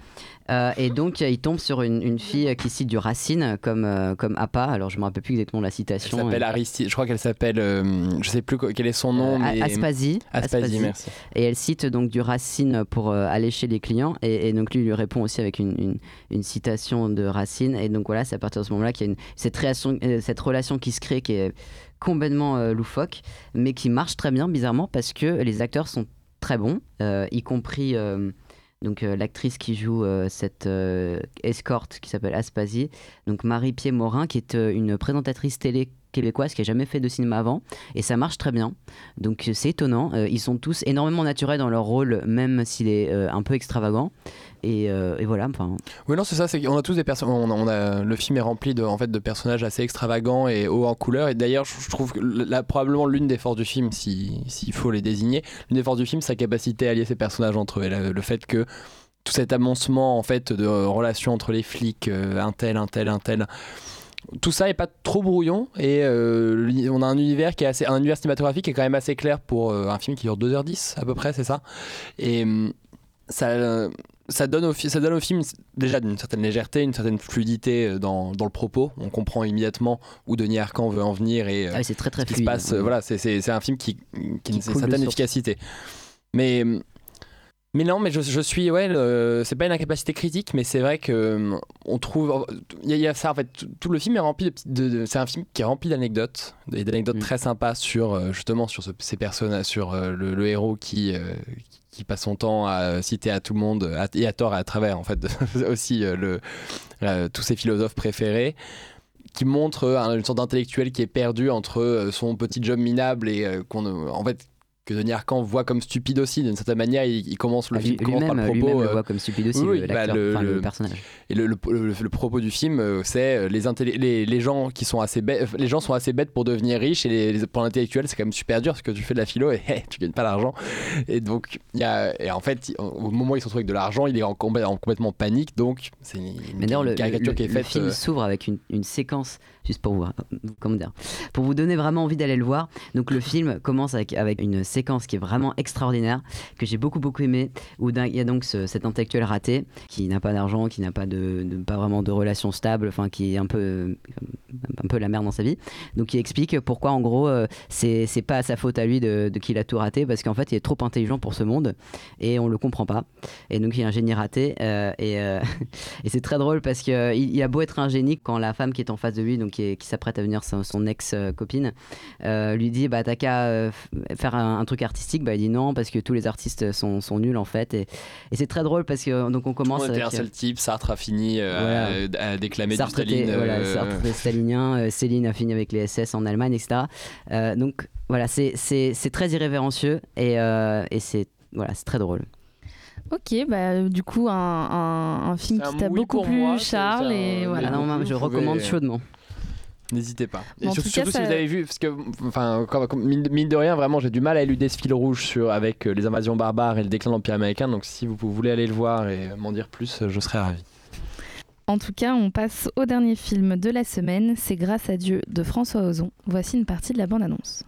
Euh, et donc, il tombe sur une, une fille qui cite du Racine comme, euh, comme APA. Alors, je me rappelle plus exactement la Elle citation. s'appelle Euh, Aristide. Je crois qu'elle s'appelle. je sais plus quel est son nom. Mais... Aspasie. Aspasie, merci. Et elle cite donc du Racine pour aller chez les clients. Et, et donc lui, il lui répond aussi avec une, une- une citation de Racine. Et donc voilà, c'est à partir de ce moment-là qu'il y a une, cette, relation, cette relation qui se crée qui est complètement euh, loufoque, mais qui marche très bien, bizarrement, parce que les acteurs sont très bons, euh, y compris. euh, donc euh, l'actrice qui joue euh, cette euh, escorte qui s'appelle Aspasie, donc Marie-Pierre Morin, qui est une présentatrice télé québécoise qui a jamais fait de cinéma avant, et ça marche très bien. Donc euh, c'est étonnant. Euh, ils sont tous énormément naturels dans leur rôle, même s'il est euh, un peu extravagant. Et, voilà. Enfin, Oui, non, c'est ça. C'est qu'on a tous des personnes. On on le film est rempli de, en fait, de personnages assez extravagants et hauts en couleur. Et d'ailleurs, je, trouve que là, probablement l'une des forces du film, si- s'il faut les désigner, l'une des forces du film, sa capacité à lier ces personnages entre eux. Et le fait que tout cet amoncement en fait de relations entre les flics, un tel, un tel, un tel. Tout ça est pas trop brouillon et euh, on a un univers qui est assez, un univers cinématographique qui est quand même assez clair pour euh, un film qui dure 2h10 à peu près, c'est ça. Et hum, ça, ça, donne au, ça donne au film déjà d'une certaine légèreté, une certaine fluidité euh, dans, dans le propos. On comprend immédiatement où Denis Arcand veut en venir et euh, Ah oui, c'est très, très ce qui se fluide, passe. ouais. euh, Voilà, c'est- un film qui, qui, a une certaine efficacité. Mais mais non, mais je, je suis, ouais, c'est pas une incapacité critique, mais c'est vrai que euh, on trouve, il y, a- il y a ça en fait, tout, tout le film est rempli de, petites- de- de- c'est un film qui est rempli d'anecdotes, et d'anecdotes Mm. très sympas sur euh, justement sur ce- ces personnes, sur euh, le, le héros qui qui passe son temps à citer à tout le monde à- et à tort et à travers en fait [LAUGHS] aussi euh, le euh, tous ses philosophes préférés qui montre euh, un- une sorte d'intellectuel qui est perdu entre son petit job minable et qu'on en fait que Denis Arcand voit comme stupide aussi d'une certaine manière il, il commence le Ah, film commence par le propos le euh, voit comme stupide aussi, oui, le- bah, enfin, le personnage. et le, le- le- le propos du film euh, c'est euh, les, les, les gens qui sont assez bêtes les gens sont assez bêtes pour devenir riches et les, pour l'intellectuel c'est quand même super dur parce que tu fais de la philo et tu gagnes pas l'argent et donc il y a et en fait au moment où il se retrouve avec de l'argent il est en, en complètement panique donc c'est une, Mais d'ailleurs, le, une caricature le- qui est le faite film euh, s'ouvre avec une, une séquence, juste pour vous, comment dire, pour vous donner vraiment envie d'aller le voir. Donc le film commence avec, avec une séquence qui est vraiment extraordinaire, que j'ai beaucoup beaucoup aimé, où il y a donc ce- cet intellectuel raté qui n'a pas d'argent, qui n'a pas de, pas vraiment de relation stable, enfin qui est un peu un peu la merde dans sa vie. Donc il explique pourquoi en gros euh, c'est pas sa faute à lui de, qu'il a tout raté parce qu'en fait il est trop intelligent pour ce monde et on le comprend pas. Et donc il est un génie raté euh, et, euh, [LAUGHS] et c'est très drôle parce que euh, il, a beau être un génie quand la femme qui est en face de lui, donc qui, s'apprête à venir son, ex copine, lui dit bah t'as qu'à euh, faire un, un truc artistique, bah il dit non parce que tous les artistes sont, sont nuls en fait et, et c'est très drôle parce que donc on commence on était avec, un seul type Sartre a fini euh, à, à déclamer Sartre du était- Staline voilà, euh, Sartre était [LAUGHS] stalinien, euh, Céline a fini avec les SS en Allemagne, etc. Euh, donc voilà, c'est- très irrévérencieux et, euh, et c'est voilà, c'est très drôle. Ok, bah du coup un, un- un film qui t'a beaucoup plu, moi, Charles, un- et voilà. Ah non, je pouvez- recommande chaudement. N'hésitez pas. Et surtout, tout cas, surtout si vous avez vu, parce que, enfin, comme- comme- mine, de- mine de rien, vraiment, j'ai du mal à éluder ce fil rouge sur, avec euh, les invasions barbares et le déclin de l'Empire américain. Donc, si vous voulez aller le voir et m'en dire plus, euh, je serais ravi. En tout cas, on passe au dernier film de la semaine, c'est Grâce à Dieu de François Ozon. Voici une partie de la bande-annonce.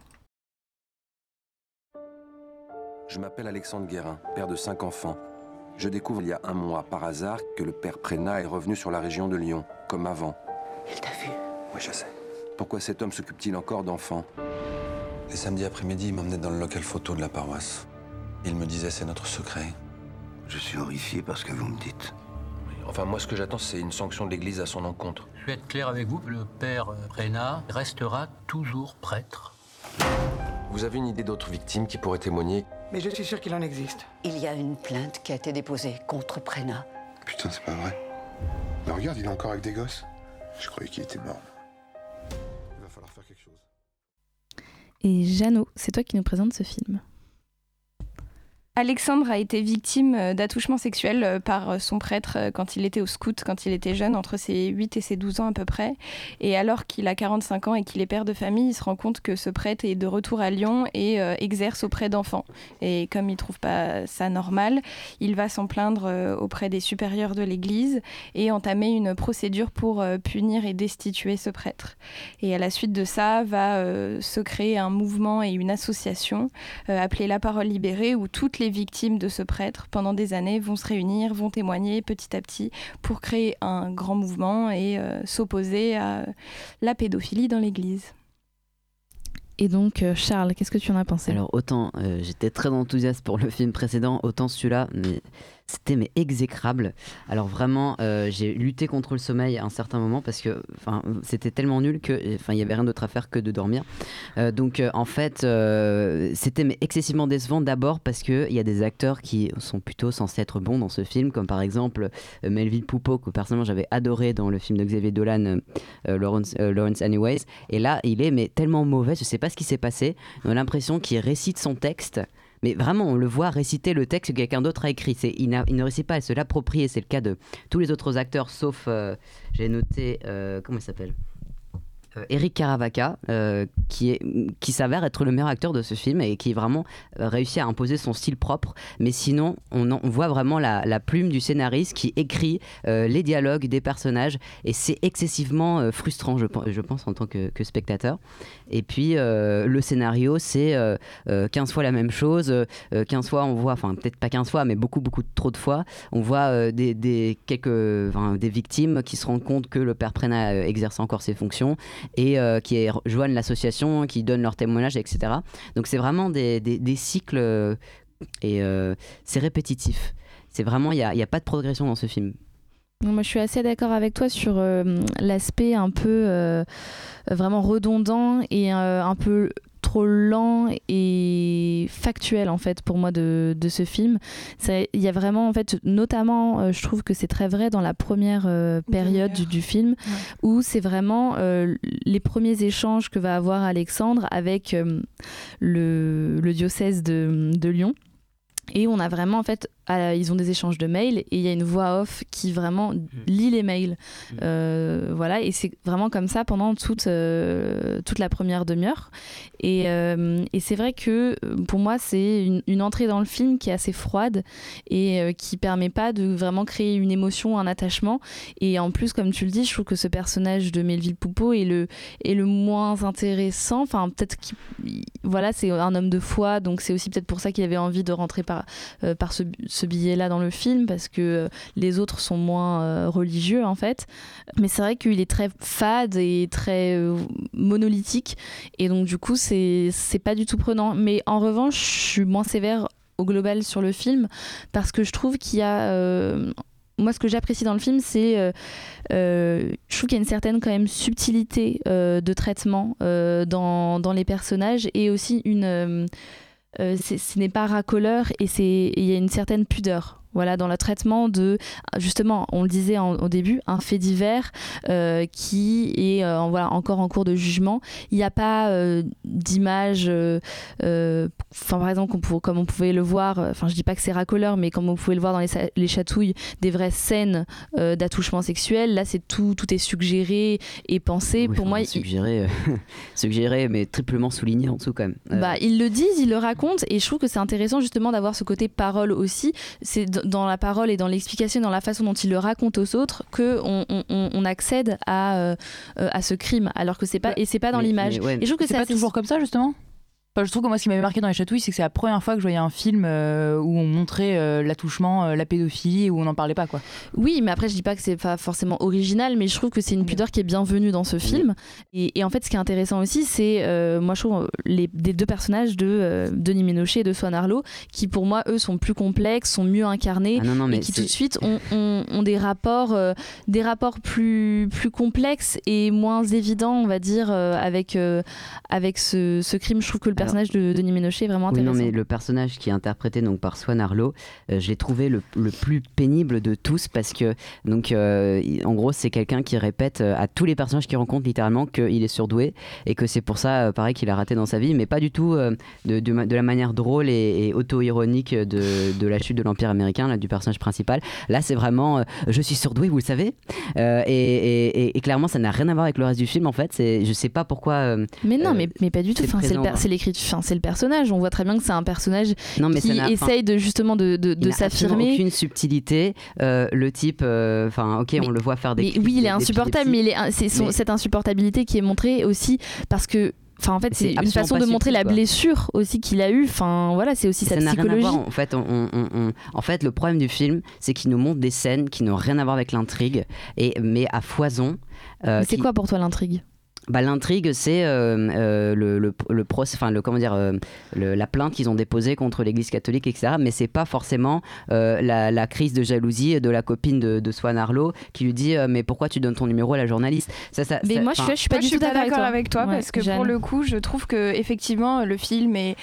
Je m'appelle Alexandre Guérin, père de cinq enfants. Je découvre il y a un mois, par hasard, que le père Prénat est revenu sur la région de Lyon, comme avant. Il t'a vu? Oui, je sais. Pourquoi cet homme s'occupe-t-il encore d'enfants? Les samedis après-midi, il m'emmenait dans le local photo de la paroisse. Il me disait c'est notre secret. Je suis horrifié par ce que vous me dites. Enfin, moi, ce que j'attends, c'est une sanction de l'Église à son encontre. Je vais être clair avec vous, le père Prénat restera toujours prêtre. Vous avez une idée d'autres victimes qui pourraient témoigner? Mais je suis sûr qu'il en existe. Il y a une plainte qui a été déposée contre Prena. Putain, c'est pas vrai. Mais regarde, il est encore avec des gosses. Je croyais qu'il était mort. Et Jeannot, c'est toi qui nous présente ce film. Alexandre a été victime euh, d'attouchements sexuels euh, par euh, son prêtre quand il était au scout, quand il était jeune, entre ses 8 et ses 12 ans à peu près. Et alors qu'il a 45 ans et qu'il est père de famille, il se rend compte que ce prêtre est de retour à Lyon et exerce auprès d'enfants. Et comme il trouve pas ça normal, il va s'en plaindre auprès des supérieurs de l'Église et entamer une procédure pour punir et destituer ce prêtre. Et à la suite de ça, va se créer un mouvement et une association appelée La Parole Libérée où toutes les victimes de ce prêtre pendant des années vont se réunir, vont témoigner petit à petit pour créer un grand mouvement et euh, s'opposer à la pédophilie dans l'Église. Et donc, euh, Charles, qu'est-ce que tu en as pensé? Alors, autant euh, j'étais très enthousiaste pour le film précédent, autant celui-là, mais c'était mais exécrable. Alors vraiment, euh, j'ai lutté contre le sommeil à un certain moment parce que c'était tellement nul que enfin il y avait rien d'autre à faire que de dormir. Euh, donc euh, en fait, c'était excessivement décevant d'abord parce que il y a des acteurs qui sont plutôt censés être bons dans ce film, comme par exemple Melville Poupeau que personnellement j'avais adoré dans le film de Xavier Dolan, Lawrence, Anyways. Et là, il est mais tellement mauvais, je sais pas ce qui s'est passé. On a l'impression qu'il récite son texte mais vraiment, on le voit réciter le texte que quelqu'un d'autre a écrit. Il, il, ne récite pas, il se l'approprie, et c'est le cas de tous les autres acteurs, sauf, euh, j'ai noté, euh, comment il s'appelle? Eric Caravaca, euh, qui, qui s'avère être le meilleur acteur de ce film et qui vraiment euh, réussit à imposer son style propre. Mais sinon, on, on voit vraiment la, plume du scénariste qui écrit les dialogues des personnages et c'est excessivement frustrant, je, pense, en tant que, spectateur. Et puis, le scénario, c'est 15 fois la même chose. 15 fois, on voit, enfin, peut-être pas 15 fois, mais beaucoup, beaucoup trop de fois, on voit des, quelques, des victimes qui se rendent compte que le père Prena exerce encore ses fonctions et euh, qui rejoignent l'association, qui donnent leur témoignage, etc. Donc c'est vraiment des, des, cycles euh, et euh, c'est répétitif. C'est vraiment, il n'y a, a, pas de progression dans ce film. Moi, je suis assez d'accord avec toi sur l'aspect un peu vraiment redondant et un peu trop lent et factuel en fait pour moi de, de ce film. Il y a vraiment en fait, notamment, euh, je trouve que c'est très vrai dans la première euh, période du, film où c'est vraiment euh, les premiers échanges que va avoir Alexandre avec le, le, diocèse de, de Lyon. Et on a vraiment en fait ils ont des échanges de mails et il y a une voix off qui vraiment mm. lit les mails. Mm. Euh, voilà, et c'est vraiment comme ça pendant toute, euh, toute la première demi-heure. Et, euh, et c'est vrai que pour moi, c'est une, une, entrée dans le film qui est assez froide et qui permet pas de vraiment créer une émotion, un attachement. Et en plus, comme tu le dis, je trouve que ce personnage de Melville Poupeau est le, est le moins intéressant. Enfin, peut-être qu'il. Voilà, c'est un homme de foi, donc c'est aussi peut-être pour ça qu'il avait envie de rentrer par, par ce billet-là dans le film parce que euh, les autres sont moins euh, religieux en fait. Mais c'est vrai qu'il est très fade et très euh, monolithique et donc du coup c'est pas du tout prenant. Mais en revanche, je suis moins sévère au global sur le film parce que je trouve qu'il y a moi, ce que j'apprécie dans le film, c'est, je trouve qu'il y a une certaine quand même subtilité de traitement dans, dans, les personnages et aussi une, euh, ce n'est pas racoleur et il y a une certaine pudeur voilà, dans le traitement de, justement, on le disait au début, un fait divers euh, qui est euh, voilà, encore en cours de jugement. Il n'y a pas euh, d'image, enfin par exemple, comme on pouvait le voir, enfin je dis pas que c'est racoleur, mais comme on pouvait le voir dans les, les chatouilles, des vraies scènes d'attouchement sexuel, là c'est tout, tout est suggéré et pensé. Pour moi, suggéré, [LAUGHS] suggéré, mais triplement souligné en dessous quand même. Bah, ils le disent, ils le racontent, et je trouve que c'est intéressant justement d'avoir ce côté parole aussi. C'est dans la parole et dans l'explication, dans la façon dont il le raconte aux autres, que on, on, accède à, euh, à ce crime, alors que c'est pas et c'est pas dans l'image. et je trouve que c'est pas toujours comme ça justement? Je trouve que moi, ce qui m'avait marqué dans les chatouilles, c'est que c'est la première fois que je voyais un film euh, où on montrait euh, l'attouchement, euh, la pédophilie, et où on n'en parlait pas, quoi. Oui, mais après, je dis pas que c'est pas forcément original, mais je trouve que c'est une pudeur qui est bienvenue dans ce film. Et, en fait, ce qui est intéressant aussi, c'est, moi, je trouve, les des deux personnages de Denis Ménochet et de Swan Arlo, qui pour moi, eux, sont plus complexes, sont mieux incarnés, ah et qui tout de suite ont, ont, des rapports, des rapports plus, plus complexes et moins évidents, on va dire, avec, avec ce, ce crime. Je trouve que le personnage de Denis Ménochet est vraiment Oui, intéressant. non, mais le personnage qui est interprété donc par Swan Arlo, euh, je l'ai trouvé le, le plus pénible de tous parce que, donc, euh, en gros, c'est quelqu'un qui répète euh, à tous les personnages qu'il rencontre littéralement qu'il est surdoué et que c'est pour ça, euh, pareil, qu'il a raté dans sa vie, mais pas du tout de, de la manière drôle et, et auto-ironique de, de la chute de l'Empire américain, là, du personnage principal. Là, c'est vraiment je suis surdoué, vous le savez. Euh, et, et- clairement, ça n'a rien à voir avec le reste du film en fait. Je sais pas pourquoi. euh, Mais non, euh, mais, mais pas du tout. c'est Enfin, le, c'est l'écriture- enfin, c'est le personnage. On voit très bien que c'est un personnage Non, mais ça qui essaye de justement de, de, Il de s'affirmer. aucune subtilité. Euh, le type, euh, enfin, ok, on le voit faire des. Mais oui, il est insupportable, mais il est, c'est Mais- cette insupportabilité qui est montrée aussi parce que. Enfin, en fait, C'est une façon de montrer la blessure aussi qu'il a eue. Enfin, voilà, c'est aussi ça sa n'a rien à psychologie. voir. En fait, on, on- on- on- en fait, le problème du film, c'est qu'il nous montre des scènes qui n'ont rien à voir avec l'intrigue, et mais à foison. euh, c'est qui- quoi pour toi l'intrigue? Bah, l'intrigue, c'est euh, euh, le, le, le procès, enfin le comment dire, euh, le- la plainte qu'ils ont déposée contre l'Église catholique, etc. Mais c'est pas forcément euh, la, la crise de jalousie de la copine de, de Swan Arlo qui lui dit euh, mais pourquoi tu donnes ton numéro à la journaliste? Ça, ça- Mais ça- moi, je je suis pas Moi, du je suis tout pas d'accord d'accord avec toi, avec toi Ouais, parce que Jeanne. pour le coup, je trouve que effectivement le film est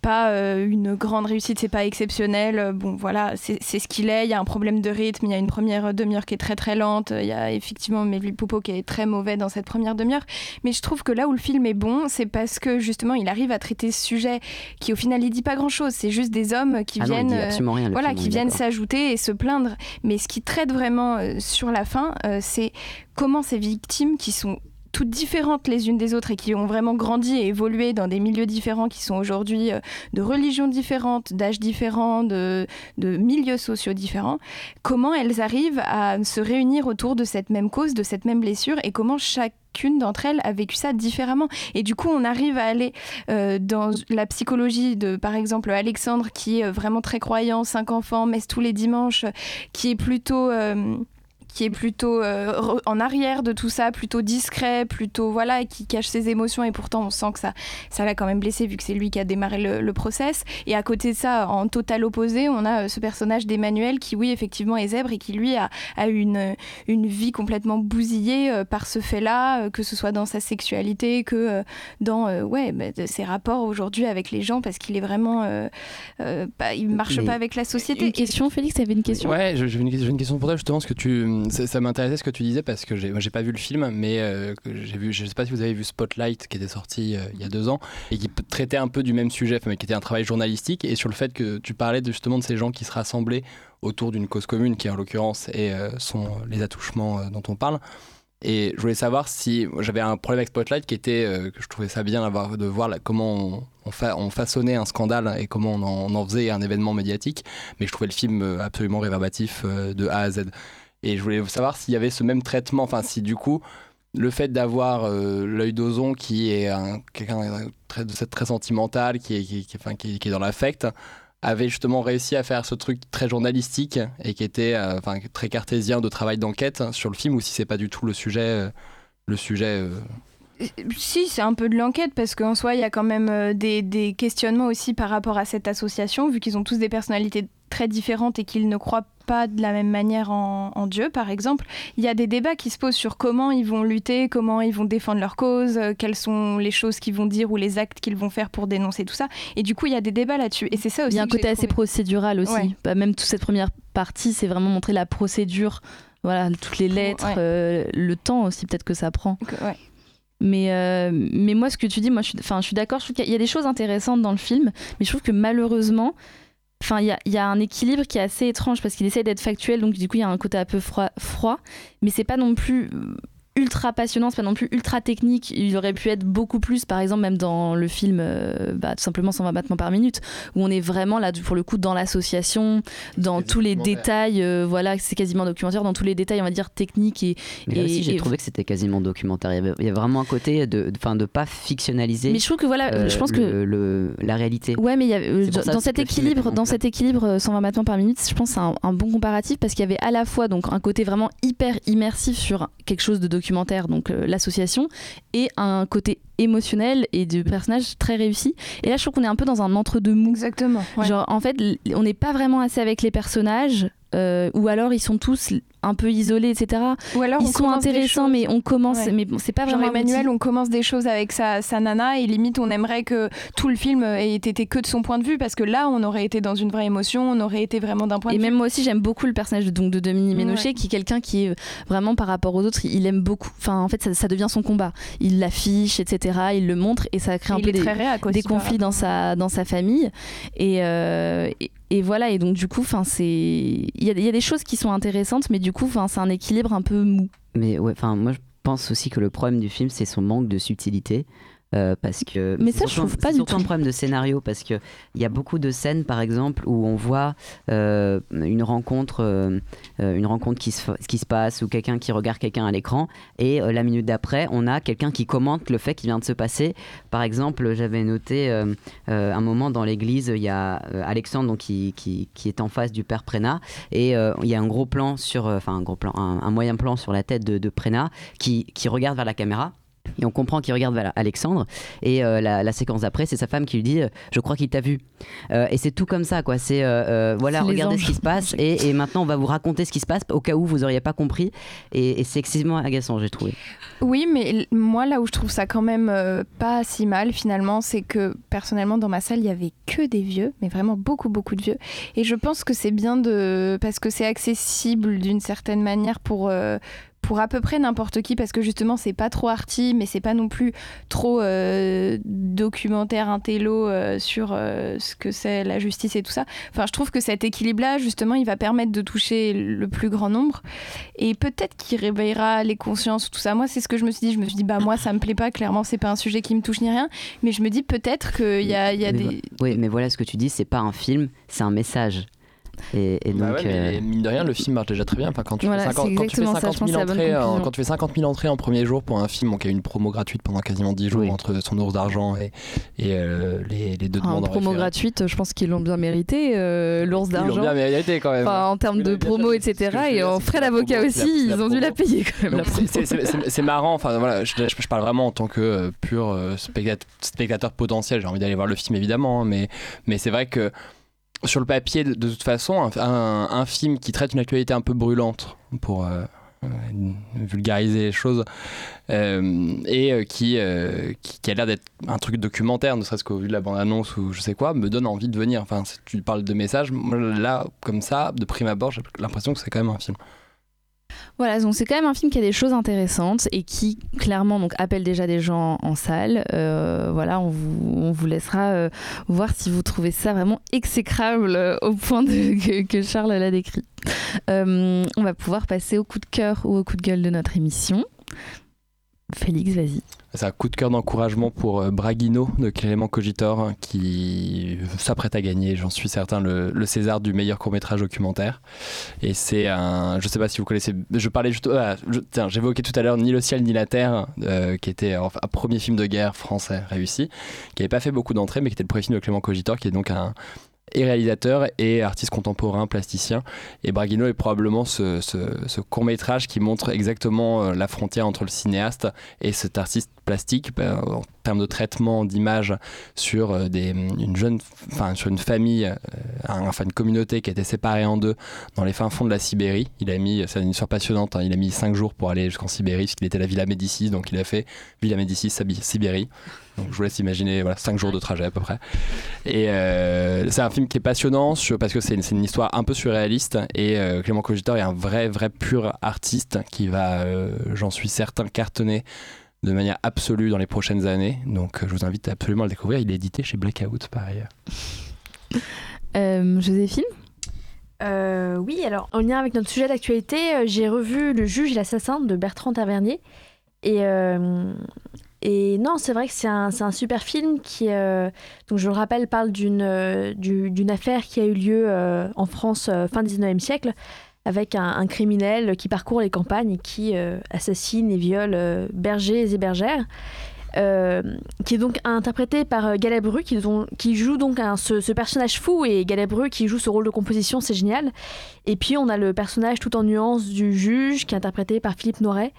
pas euh, une grande réussite, c'est pas exceptionnel. Euh, Bon, voilà, c'est ce qu'il est. Il y a un problème de rythme. Il y a une première demi-heure qui est très très lente. Il y a effectivement Melville Poupeau qui est très mauvais dans cette première demi-heure. Mais je trouve que là où le film est bon, c'est parce que justement il arrive à traiter ce sujet qui au final il dit pas grand-chose. C'est juste des hommes qui Ah viennent, rien, voilà, film, qui viennent s'ajouter et se plaindre. Mais ce qui traite vraiment euh, sur la fin, c'est comment ces victimes qui sont toutes différentes les unes des autres et qui ont vraiment grandi et évolué dans des milieux différents qui sont aujourd'hui euh, de religions différentes, d'âges différents, de, milieux sociaux différents, comment elles arrivent à se réunir autour de cette même cause, de cette même blessure et comment chacune d'entre elles a vécu ça différemment? Et du coup, on arrive à aller euh, dans la psychologie de, par exemple, Alexandre, qui est euh, vraiment très croyant, cinq enfants, messe tous les dimanches, qui est plutôt... qui est plutôt euh, en arrière de tout ça, plutôt discret, plutôt voilà, et qui cache ses émotions et pourtant on sent que ça, ça l'a quand même blessé vu que c'est lui qui a démarré le, le process. Et à côté de ça, en total opposé, on a euh, ce personnage d'Emmanuel qui oui effectivement est zèbre et qui lui a, a une, une vie complètement bousillée euh, par ce fait-là, euh, que ce soit dans sa sexualité, que euh, dans euh, ouais, bah, de ses rapports aujourd'hui avec les gens parce qu'il est vraiment, euh, euh, pas- il marche Mais- pas avec la société. Une question, Félix, tu avais une question? Ouais, je- j'ai une, j'ai une question pour toi justement, parce que tu, ça, m'intéressait ce que tu disais parce que j'ai, moi pas vu le film, mais euh, j'ai vu, je sais pas si vous avez vu Spotlight qui était sorti euh, il y a deux ans et qui traitait un peu du même sujet, mais qui était un travail journalistique et sur le fait que tu parlais justement de ces gens qui se rassemblaient autour d'une cause commune, qui en l'occurrence est, euh, sont les attouchements euh, dont on parle. Et je voulais savoir si j'avais un problème avec Spotlight qui était que je trouvais ça bien de voir comment on, on, fa- on façonnait un scandale et comment on en, faisait un événement médiatique, mais je trouvais le film absolument réverbatif de A à Z. Et je voulais savoir s'il y avait ce même traitement, enfin si du coup le fait d'avoir euh, l'œil d'Ozon qui est un- quelqu'un très, très sentimental, qui est, dans l'affect, avait justement réussi à faire ce truc très journalistique et qui était euh, enfin, très cartésien de travail d'enquête sur le film, ou si c'est pas du tout le sujet. euh, le sujet Si, c'est un peu de l'enquête parce qu'en soi, il y a quand même des, des questionnements aussi par rapport à cette association, vu qu'ils ont tous des personnalités très différentes et qu'ils ne croient pas de la même manière en, en Dieu, par exemple. Il y a des débats qui se posent sur comment ils vont lutter, comment ils vont défendre leur cause, euh, quelles sont les choses qu'ils vont dire ou les actes qu'ils vont faire pour dénoncer tout ça. Et du coup, il y a des débats là-dessus. Et c'est ça aussi. Il y a un côté assez procédural aussi. Ouais. Bah, même toute cette première partie, c'est vraiment montrer la procédure, voilà, toutes les lettres, ouais. euh, le temps aussi peut-être que ça prend. Ouais. Mais, euh, mais moi, ce que tu dis, moi, je suis, je suis d'accord. Je trouve qu'il y a des choses intéressantes dans le film, mais je trouve que malheureusement, enfin, il y a, un équilibre qui est assez étrange parce qu'il essaie d'être factuel, donc du coup, il y a un côté un peu froid, froid mais c'est pas non plus euh, ultra passionnant, c'est pas non plus ultra technique. Il aurait pu être beaucoup plus, par exemple, même dans le film, euh, bah, tout simplement 120 battements par minute, où on est vraiment là, pour le coup, dans l'association, dans tous les détails. euh, voilà, c'est quasiment documentaire, dans tous les détails, on va dire techniques et. Mais là et- aussi, j'ai et- trouvé que c'était quasiment documentaire. Il y avait, il y a vraiment un côté de, enfin, de pas fictionnaliser. Mais je trouve que voilà, euh, je pense que- le- la réalité. Ouais, mais il y a, euh, dans cet équilibre, dans cet équilibre euh, 120 battements par minute, je pense que c'est un, un bon comparatif parce qu'il y avait à la fois donc un côté vraiment hyper immersif sur quelque chose de documentaire, donc euh, l'association, et un côté émotionnel et de personnage très réussi. Et là, je trouve qu'on est un peu dans un entre-deux mou. Exactement. ouais. Genre, en fait, on n'est pas vraiment assez avec les personnages. euh, ou alors ils sont tous un peu isolés, etc. Ou alors ils on sont intéressants, mais on commence, Ouais. mais bon, c'est pas Genre vraiment Emmanuel, on commence des choses avec sa, sa nana et limite on aimerait que tout le film ait été que de son point de vue parce que là on aurait été dans une vraie émotion, on aurait été vraiment d'un point Et de même vue. moi aussi, j'aime beaucoup le personnage de, donc, de Dominique Ménochet, Ouais. qui est quelqu'un qui est vraiment par rapport aux autres, il aime beaucoup. Enfin, en fait, ça, ça devient son combat. Il l'affiche, etc. Il le montre et ça crée un Il peu des, des conflits dans sa, dans sa famille. Et, euh, et, et voilà. Et donc, du coup, enfin, c'est il y a, il y a des choses qui sont intéressantes, mais du coup, enfin, c'est un équilibre un peu mou. Mais ouais, enfin, moi je pense aussi que le problème du film, c'est son manque de subtilité. Euh, parce que Mais ça, je surtout- trouve pas du tout. un problème de scénario parce que il y a beaucoup de scènes par exemple où on voit euh, une rencontre euh, une rencontre qui se, qui se passe ou quelqu'un qui regarde quelqu'un à l'écran et la minute d'après on a quelqu'un qui commente le fait qui vient de se passer par exemple j'avais noté un moment dans l'église il y a Alexandre donc, qui, qui, qui est en face du père Prénat et il y a un gros plan sur enfin un gros plan un, un moyen plan sur la tête de, de Prénat qui, qui regarde vers la caméra et on comprend qu'il regarde Alexandre. Et euh, la, la séquence d'après, c'est sa femme qui lui dit euh, Je crois qu'il t'a vu. Euh, et c'est tout comme ça, quoi. C'est voilà, regardez ce qui se passe. Et, et maintenant, on va vous raconter ce qui se passe au cas où vous auriez pas compris. Et, et c'est excessivement agaçant, j'ai trouvé. Oui, mais moi là où je trouve ça quand même pas si mal finalement, c'est que personnellement dans ma salle il y avait que des vieux, mais vraiment beaucoup beaucoup de vieux. Et je pense que c'est bien de parce que c'est accessible d'une certaine manière pour euh, pour à peu près n'importe qui parce que justement c'est pas trop arty mais c'est pas non plus trop euh, documentaire intello euh, sur euh, ce que c'est la justice et tout ça. Enfin je trouve que cet équilibre là justement il va permettre de toucher le plus grand nombre et peut-être qu'il réveillera les consciences tout ça. Moi c'est ce que je me suis dit, je me suis dit bah moi ça me plaît pas clairement c'est pas un sujet qui me touche ni rien mais je me dis peut-être qu'il y a, il y a mais des Oui, mais voilà ce que tu dis, c'est pas un film, c'est un message. Et, et donc. Bah ouais, mais euh, mine de rien, le film marche déjà très bien. Enfin, quand, tu Voilà, fais 50, c'est quand tu fais exactement ça, 50 je pense 000 que c'est la bonne entrées, en- conclusion. quand tu fais 50 000 entrées en premier jour pour un film qui a eu une promo gratuite pendant quasiment 10 jours entre son ours d'argent et, et euh, les, les deux En demandes en promo référé. gratuite, je pense qu'ils l'ont bien mérité, euh, l'ours Ils l'ont d'argent. bien mérité quand même. Enfin, en termes de promo, etc. Et en frais d'avocat aussi, ils ont dû la payer quand même. C'est- marrant, enfin voilà, je, je- je parle vraiment en tant que euh, pur euh, spectat- spectateur potentiel, j'ai envie d'aller voir le film évidemment, hein, mais, mais c'est vrai que sur le papier, de, toute façon, un, film qui traite une actualité un peu brûlante, pour euh, euh, vulgariser les choses, euh, et qui, qui, qui a l'air d'être un truc documentaire, ne serait-ce qu'au vu de la bande-annonce ou je sais quoi, me donne envie de venir. Enfin, si tu parles de messages, là, comme ça, de prime abord, j'ai l'impression que c'est quand même un film. Voilà, donc c'est quand même un film qui a des choses intéressantes et qui clairement donc appelle déjà des gens en salle. Euh, voilà, on vous, laissera euh, voir si vous trouvez ça vraiment exécrable euh, au point [LAUGHS] que, Charles l'a décrit. On va pouvoir passer au coup de cœur ou au coup de gueule de notre émission. Félix, vas-y. C'est un coup de cœur d'encouragement pour euh, Braguino de Clément Cogitor hein, qui s'apprête à gagner, j'en suis certain, le, César du meilleur court-métrage documentaire. Et c'est un. Je sais pas si vous connaissez. Je parlais juste. ah, j'évoquais tout à l'heure Ni le ciel ni la terre, euh, qui était un premier film de guerre français réussi, qui n'avait pas fait beaucoup d'entrées, mais qui était le premier film de Clément Cogitor, qui est donc un et réalisateur et artiste contemporain, plasticien. Et Braguino est probablement ce, ce, court métrage qui montre exactement euh, la frontière entre le cinéaste et cet artiste plastique ben, en termes de traitement d'image sur euh, des, une enfin sur une famille, euh, enfin une communauté qui a été séparée en deux dans les fins fonds de la Sibérie. Il a mis, c'est une histoire passionnante. hein, il a mis cinq jours pour aller jusqu'en Sibérie parce qu'il était à la Villa Médicis, donc il a fait Villa Médicis, Sibérie. Donc je vous laisse imaginer voilà, 5 jours de trajet à peu près. Et euh, c'est un film qui est passionnant sur, parce que c'est une, histoire un peu surréaliste et euh, Clément Cogitor est un vrai, vrai pur artiste qui va, euh, j'en suis certain, cartonner de manière absolue dans les prochaines années. Donc je vous invite absolument à le découvrir. Il est édité chez Blackout par ailleurs. Euh, Joséphine? Euh, oui, alors en lien avec notre sujet d'actualité, j'ai revu Le juge et l'assassin de Bertrand Tavernier. Et, euh, et non, c'est vrai que c'est un, super film qui, euh, donc je le rappelle, parle d'une euh, affaire qui a eu lieu euh, en France fin 19e siècle avec un, criminel qui parcourt les campagnes et qui assassine et viole bergers et bergères. Qui est donc interprété par Galabru, qui, joue donc ce, ce personnage fou, et Galabru qui joue ce rôle de composition, c'est génial. Et puis on a le personnage tout en nuances du juge, qui est interprété par Philippe Noiret.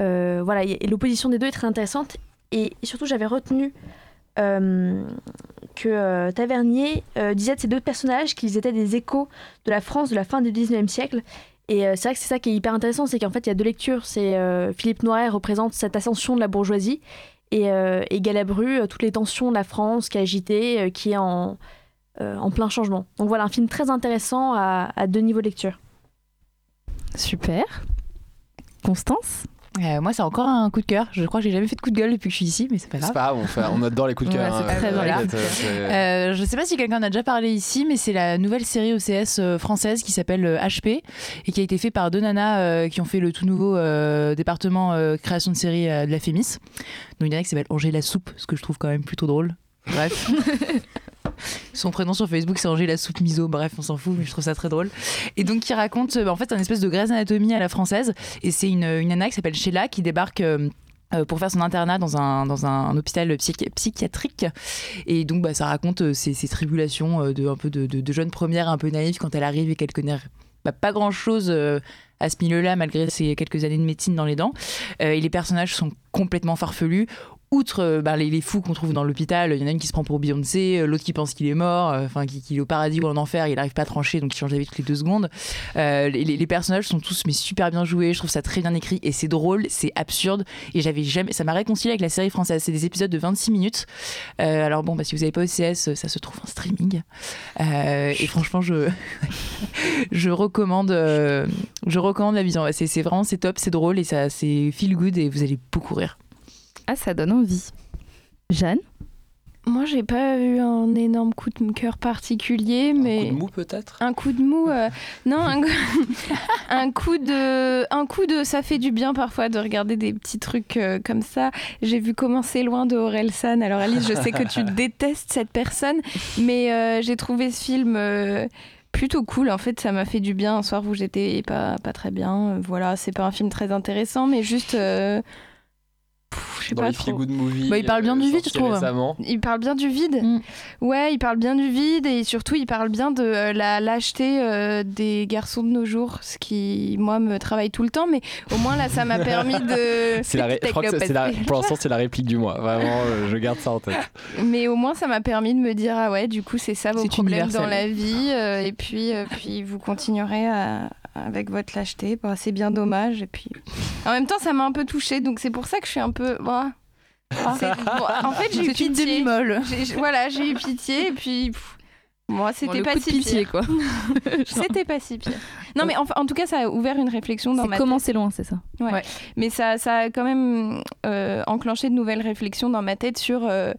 Euh, voilà, et l'opposition des deux est très intéressante. Et, surtout, j'avais retenu euh, que euh, Tavernier disait de ces deux personnages qu'ils étaient des échos de la France de la fin du 19e siècle. Et c'est vrai que c'est ça qui est hyper intéressant, c'est qu'en fait il y a deux lectures. C'est Philippe Noiret représente cette ascension de la bourgeoisie et, Galabru, toutes les tensions de la France qui est agitée, qui est en, en plein changement. Donc voilà, un film très intéressant à, à deux niveaux de lecture. Super. Constance? Euh, moi, c'est encore un coup de cœur. Je crois que j'ai jamais fait de coup de gueule depuis que je suis ici, mais c'est pas grave. C'est pas grave, on, fait- on adore les coups de Ouais, cœur. c'est hein, très euh, euh, Euh, je sais pas si quelqu'un en a déjà parlé ici, mais c'est la nouvelle série OCS euh, française qui s'appelle HP et qui a été fait par deux nanas euh, qui ont fait le tout nouveau euh, département euh, création de série euh, de la Fémis. Donc il y en a qui s'appelle Angela Soupe, ce que je trouve quand même plutôt drôle. Bref. [LAUGHS] Son prénom sur Facebook, c'est Angela Soupe Miso. Bref, on s'en fout, mais je trouve ça très drôle. Et donc, qui raconte, euh, bah, en fait, un espèce de Grey's Anatomy à la française. Et c'est une, une nana qui s'appelle Sheila qui débarque. euh, euh, pour faire son internat dans un, hôpital psychi- psychiatrique. Et donc, bah, ça raconte ses, tribulations de, un peu de, jeune première, un peu naïve quand elle arrive et qu'elle connaît bah, pas grand-chose à ce milieu-là, malgré ses quelques années de médecine dans les dents. Et les personnages sont complètement farfelus. Outre euh, bah, les, fous qu'on trouve dans l'hôpital, il y en a une qui se prend pour Beyoncé, euh, l'autre qui pense qu'il est mort, euh, enfin qui, est au paradis ou en enfer, il n'arrive pas à trancher, donc il change d'avis toutes les deux secondes. Les, personnages sont tous mais super bien joués, je trouve ça très bien écrit et c'est drôle, c'est absurde et j'avais jamais, ça m'a réconcilié avec la série française. C'est des épisodes de 26 minutes. Alors bon, bah, si vous n'avez pas OCS, ça se trouve en streaming. Et franchement, je [LAUGHS] recommande, je recommande la vision. C'est vraiment c'est top, c'est drôle et c'est feel good et vous allez beaucoup rire. Ah, ça donne envie. Jeanne? Moi, j'ai pas eu un énorme coup de cœur particulier, mais Coup de mou peut-être? un coup de mou. euh, [LAUGHS] non, un, coup- [LAUGHS] un coup de, un coup de. Ça fait du bien parfois de regarder des petits trucs euh, comme ça. J'ai vu commencer loin de Orelsan. Alors Alice, je sais que tu [LAUGHS] détestes cette personne, mais euh, j'ai trouvé ce film. euh, Plutôt cool, en fait, ça m'a fait du bien un soir où j'étais pas, pas très bien. Voilà, c'est pas un film très intéressant, mais juste. Pff, Dans pas les trop. good movies. Bah, il parle bien euh, du vide, je trouve. récemment. Il parle bien du vide. Ouais, il parle bien du vide et surtout il parle bien de euh, la lâcheté euh, des garçons de nos jours, ce qui moi me travaille tout le temps, mais au moins là ça m'a [LAUGHS] permis de. C'est la ré- je crois que c'est- c'est la- pour l'instant, c'est la réplique du mois. Vraiment, euh, je garde ça en tête. [LAUGHS] Mais au moins ça m'a permis de me dire ah ouais du coup c'est ça vos problèmes universel. dans la vie euh, et puis euh, puis vous continuerez à- avec votre lâcheté. Bah, c'est bien dommage et puis en même temps ça m'a un peu touchée donc c'est pour ça que je suis un peu. bah, bon, en fait j'ai eu C'est une pitié. demi-molle. J'ai- Voilà j'ai eu pitié et puis. pff, moi, c'était le pas si pitié, pire. quoi. [LAUGHS] C'était pas si pire. Non, mais en tout cas, ça a ouvert une réflexion dans ma commencer loin, c'est ça Ouais. Ouais. Mais ça, ça a quand même euh, enclenché de nouvelles réflexions dans ma tête sur euh,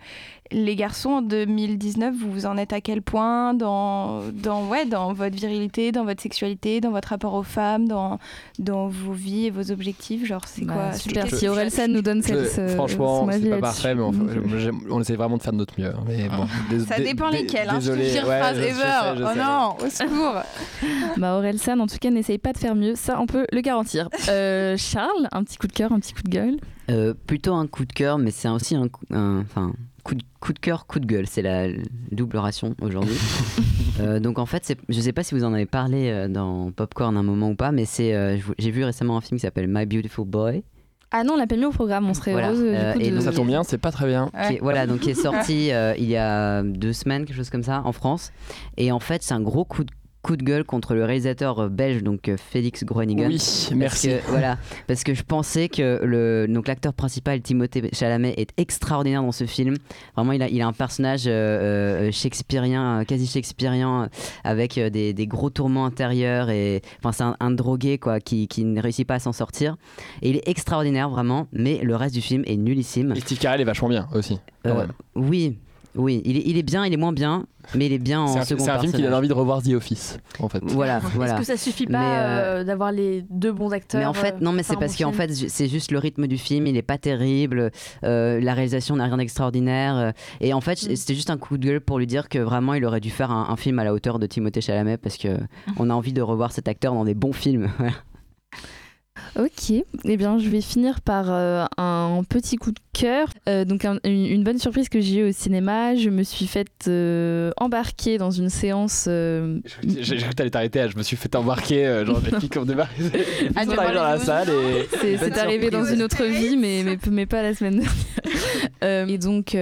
les garçons en 2019. Vous vous en êtes à quel point dans, dans, ouais, dans votre virilité, dans votre sexualité, dans votre rapport aux femmes, dans, dans vos vies et vos objectifs Genre, c'est Bah, quoi super. Si Orelsan nous donne cette, Je- ce- franchement, son avis c'est pas parfait, mais enfin, j'aime- on essaie vraiment de faire de notre mieux. hein. Mais bon, dés- Ça dé- dépend dé- lesquels. Hein, je Désolé. pire ouais, phrase je- je ever. sais, je oh sais. non, au secours. Bah Orelsan, en tout cas, n'essaye pas de faire mieux. Ça, on peut le garantir. [LAUGHS] Euh, Charles, un petit coup de cœur, un petit coup de gueule. Euh, plutôt un coup de cœur, mais c'est aussi un, coup- un- enfin, coup, de, coup de cœur, coup de gueule. C'est la double ration aujourd'hui. [LAUGHS] Euh, donc en fait, je sais pas si vous en avez parlé euh, dans Popcorn un moment ou pas, mais c'est, euh, j'ai vu récemment un film qui s'appelle My Beautiful Boy. Ah non, on l'a pas mis au programme. On serait Voilà. heureuse. Euh, du coup, et de... donc- Ça tombe bien, c'est pas très bien. qui est- voilà, donc qui est [LAUGHS] sorti euh, il y a deux semaines, quelque chose comme ça, en France. Et en fait, c'est un gros coup de coup de gueule contre le réalisateur euh, belge donc euh, Félix Groeningen. Oui, Parce merci. que, [LAUGHS] voilà, parce que je pensais que le donc l'acteur principal Timothée Chalamet est extraordinaire dans ce film. Vraiment, il a il a un personnage euh, euh, shakespearien, quasi shakespearien, avec des, des gros tourments intérieurs et enfin c'est un, un drogué quoi qui, qui ne réussit pas à s'en sortir. Et il est extraordinaire vraiment, mais le reste du film est nullissime. Et Steve Carell est vachement bien aussi. Euh, oui, oui, il est, il est bien, il est moins bien, mais il est bien C'est en un, second c'est un film qui donne personnage. envie de revoir The Office, en fait. Voilà, voilà. Est-ce que ça suffit pas euh, euh, d'avoir les deux bons acteurs Mais en fait, euh, non, mais c'est parce bon qu'en film fait, c'est juste le rythme du film, il est pas terrible, euh, la réalisation n'a rien d'extraordinaire. et en fait, Mm. c'était juste un coup de gueule pour lui dire que vraiment, il aurait dû faire un, un film à la hauteur de Timothée Chalamet parce que [LAUGHS] on a envie de revoir cet acteur dans des bons films. [LAUGHS] Ok, eh bien je vais finir par euh, un petit coup de cœur. Euh, donc un- une, bonne surprise que j'ai eue au cinéma, je me suis faite euh, embarquer dans une séance. J'ai cru que t'allais t'arrêter, je me suis fait embarquer, genre débarqué. [LAUGHS] Ils Ah, dans la salle et. C'est arrivé dans une autre vie, mais, mais, mais pas la semaine dernière. [LAUGHS] Et donc,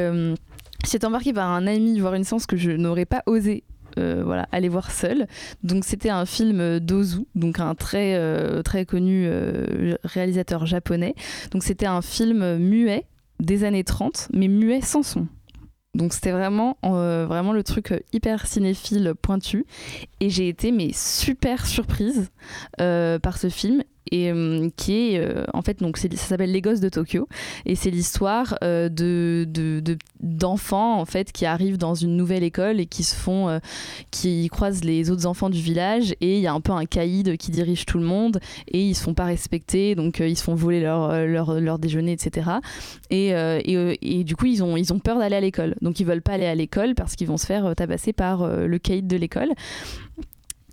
J'étais embarquée par un ami voir une séance que je n'aurais pas osé voilà, aller voir seul. Donc c'était un film d'Ozu, donc un très, euh, très connu euh, réalisateur japonais. Donc c'était un film muet des années 30, mais muet sans son. Donc c'était vraiment, euh, vraiment le truc euh, hyper cinéphile pointu. Et j'ai été mais super surprise euh, par ce film et euh, qui est euh, en fait donc ça s'appelle Les Gosses de Tokyo. Et c'est l'histoire euh, de de- de- d'enfants en fait qui arrivent dans une nouvelle école et qui se font qui croisent les autres enfants du village. Et il y a un peu un caïd qui dirige tout le monde. Et ils se font pas respecter donc ils se font voler leur leur, leur déjeuner etc et, et, et du coup ils ont ils ont peur d'aller à l'école. Donc ils veulent pas aller à l'école parce qu'ils vont se faire tabasser par le caïd de l'école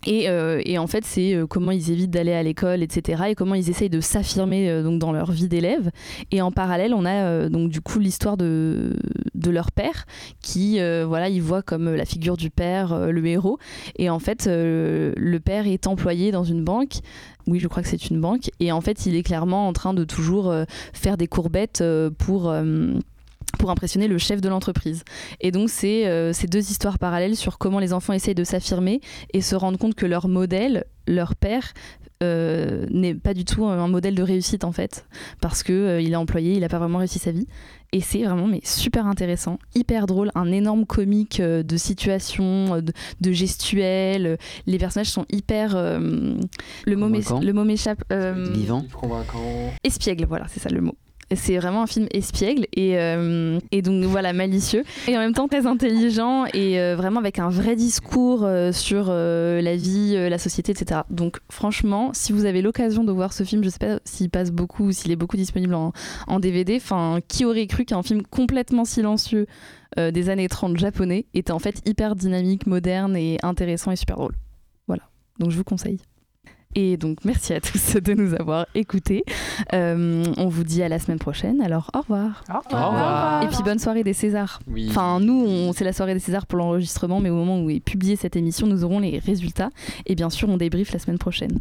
et, euh, et en fait, c'est euh, comment ils évitent d'aller à l'école, etc. Et comment ils essayent de s'affirmer euh, donc dans leur vie d'élève. Et en parallèle, on a donc du coup l'histoire de, de leur père, qui voilà, ils voient comme la figure du père, le héros. Et en fait, le père est employé dans une banque. Oui, je crois que c'est une banque. Et en fait, il est clairement en train de toujours faire des courbettes pour. Pour impressionner le chef de l'entreprise. Et donc, c'est euh, ces deux histoires parallèles sur comment les enfants essayent de s'affirmer et se rendre compte que leur modèle, leur père, euh, n'est pas du tout un modèle de réussite en fait, parce que euh, il est employé, il n'a pas vraiment réussi sa vie. Et c'est vraiment mais super intéressant, hyper drôle, un énorme comique euh, de situation, de, de gestuelle. Les personnages sont hyper. euh, le mot le mot m'échappe. euh, Vivant. Espiègle, voilà, c'est ça le mot. C'est vraiment un film espiègle et, euh, et donc voilà malicieux et en même temps très intelligent et euh, vraiment avec un vrai discours euh, sur la vie, la société, etc. Donc franchement, si vous avez l'occasion de voir ce film, je sais pas s'il passe beaucoup ou s'il est beaucoup disponible en, DVD, enfin qui aurait cru qu'un film complètement silencieux des années 30 japonais était en fait hyper dynamique, moderne et intéressant et super drôle. Voilà, donc je vous conseille. Et donc, merci à tous [LAUGHS] de nous avoir écoutés. Euh, on vous dit à la semaine prochaine. Alors, au revoir. Au revoir. Et puis, bonne soirée des Césars. Oui. Enfin, nous, c'est la soirée des Césars pour l'enregistrement, mais au moment où est publiée cette émission, nous aurons les résultats. Et bien sûr, on débriefe la semaine prochaine.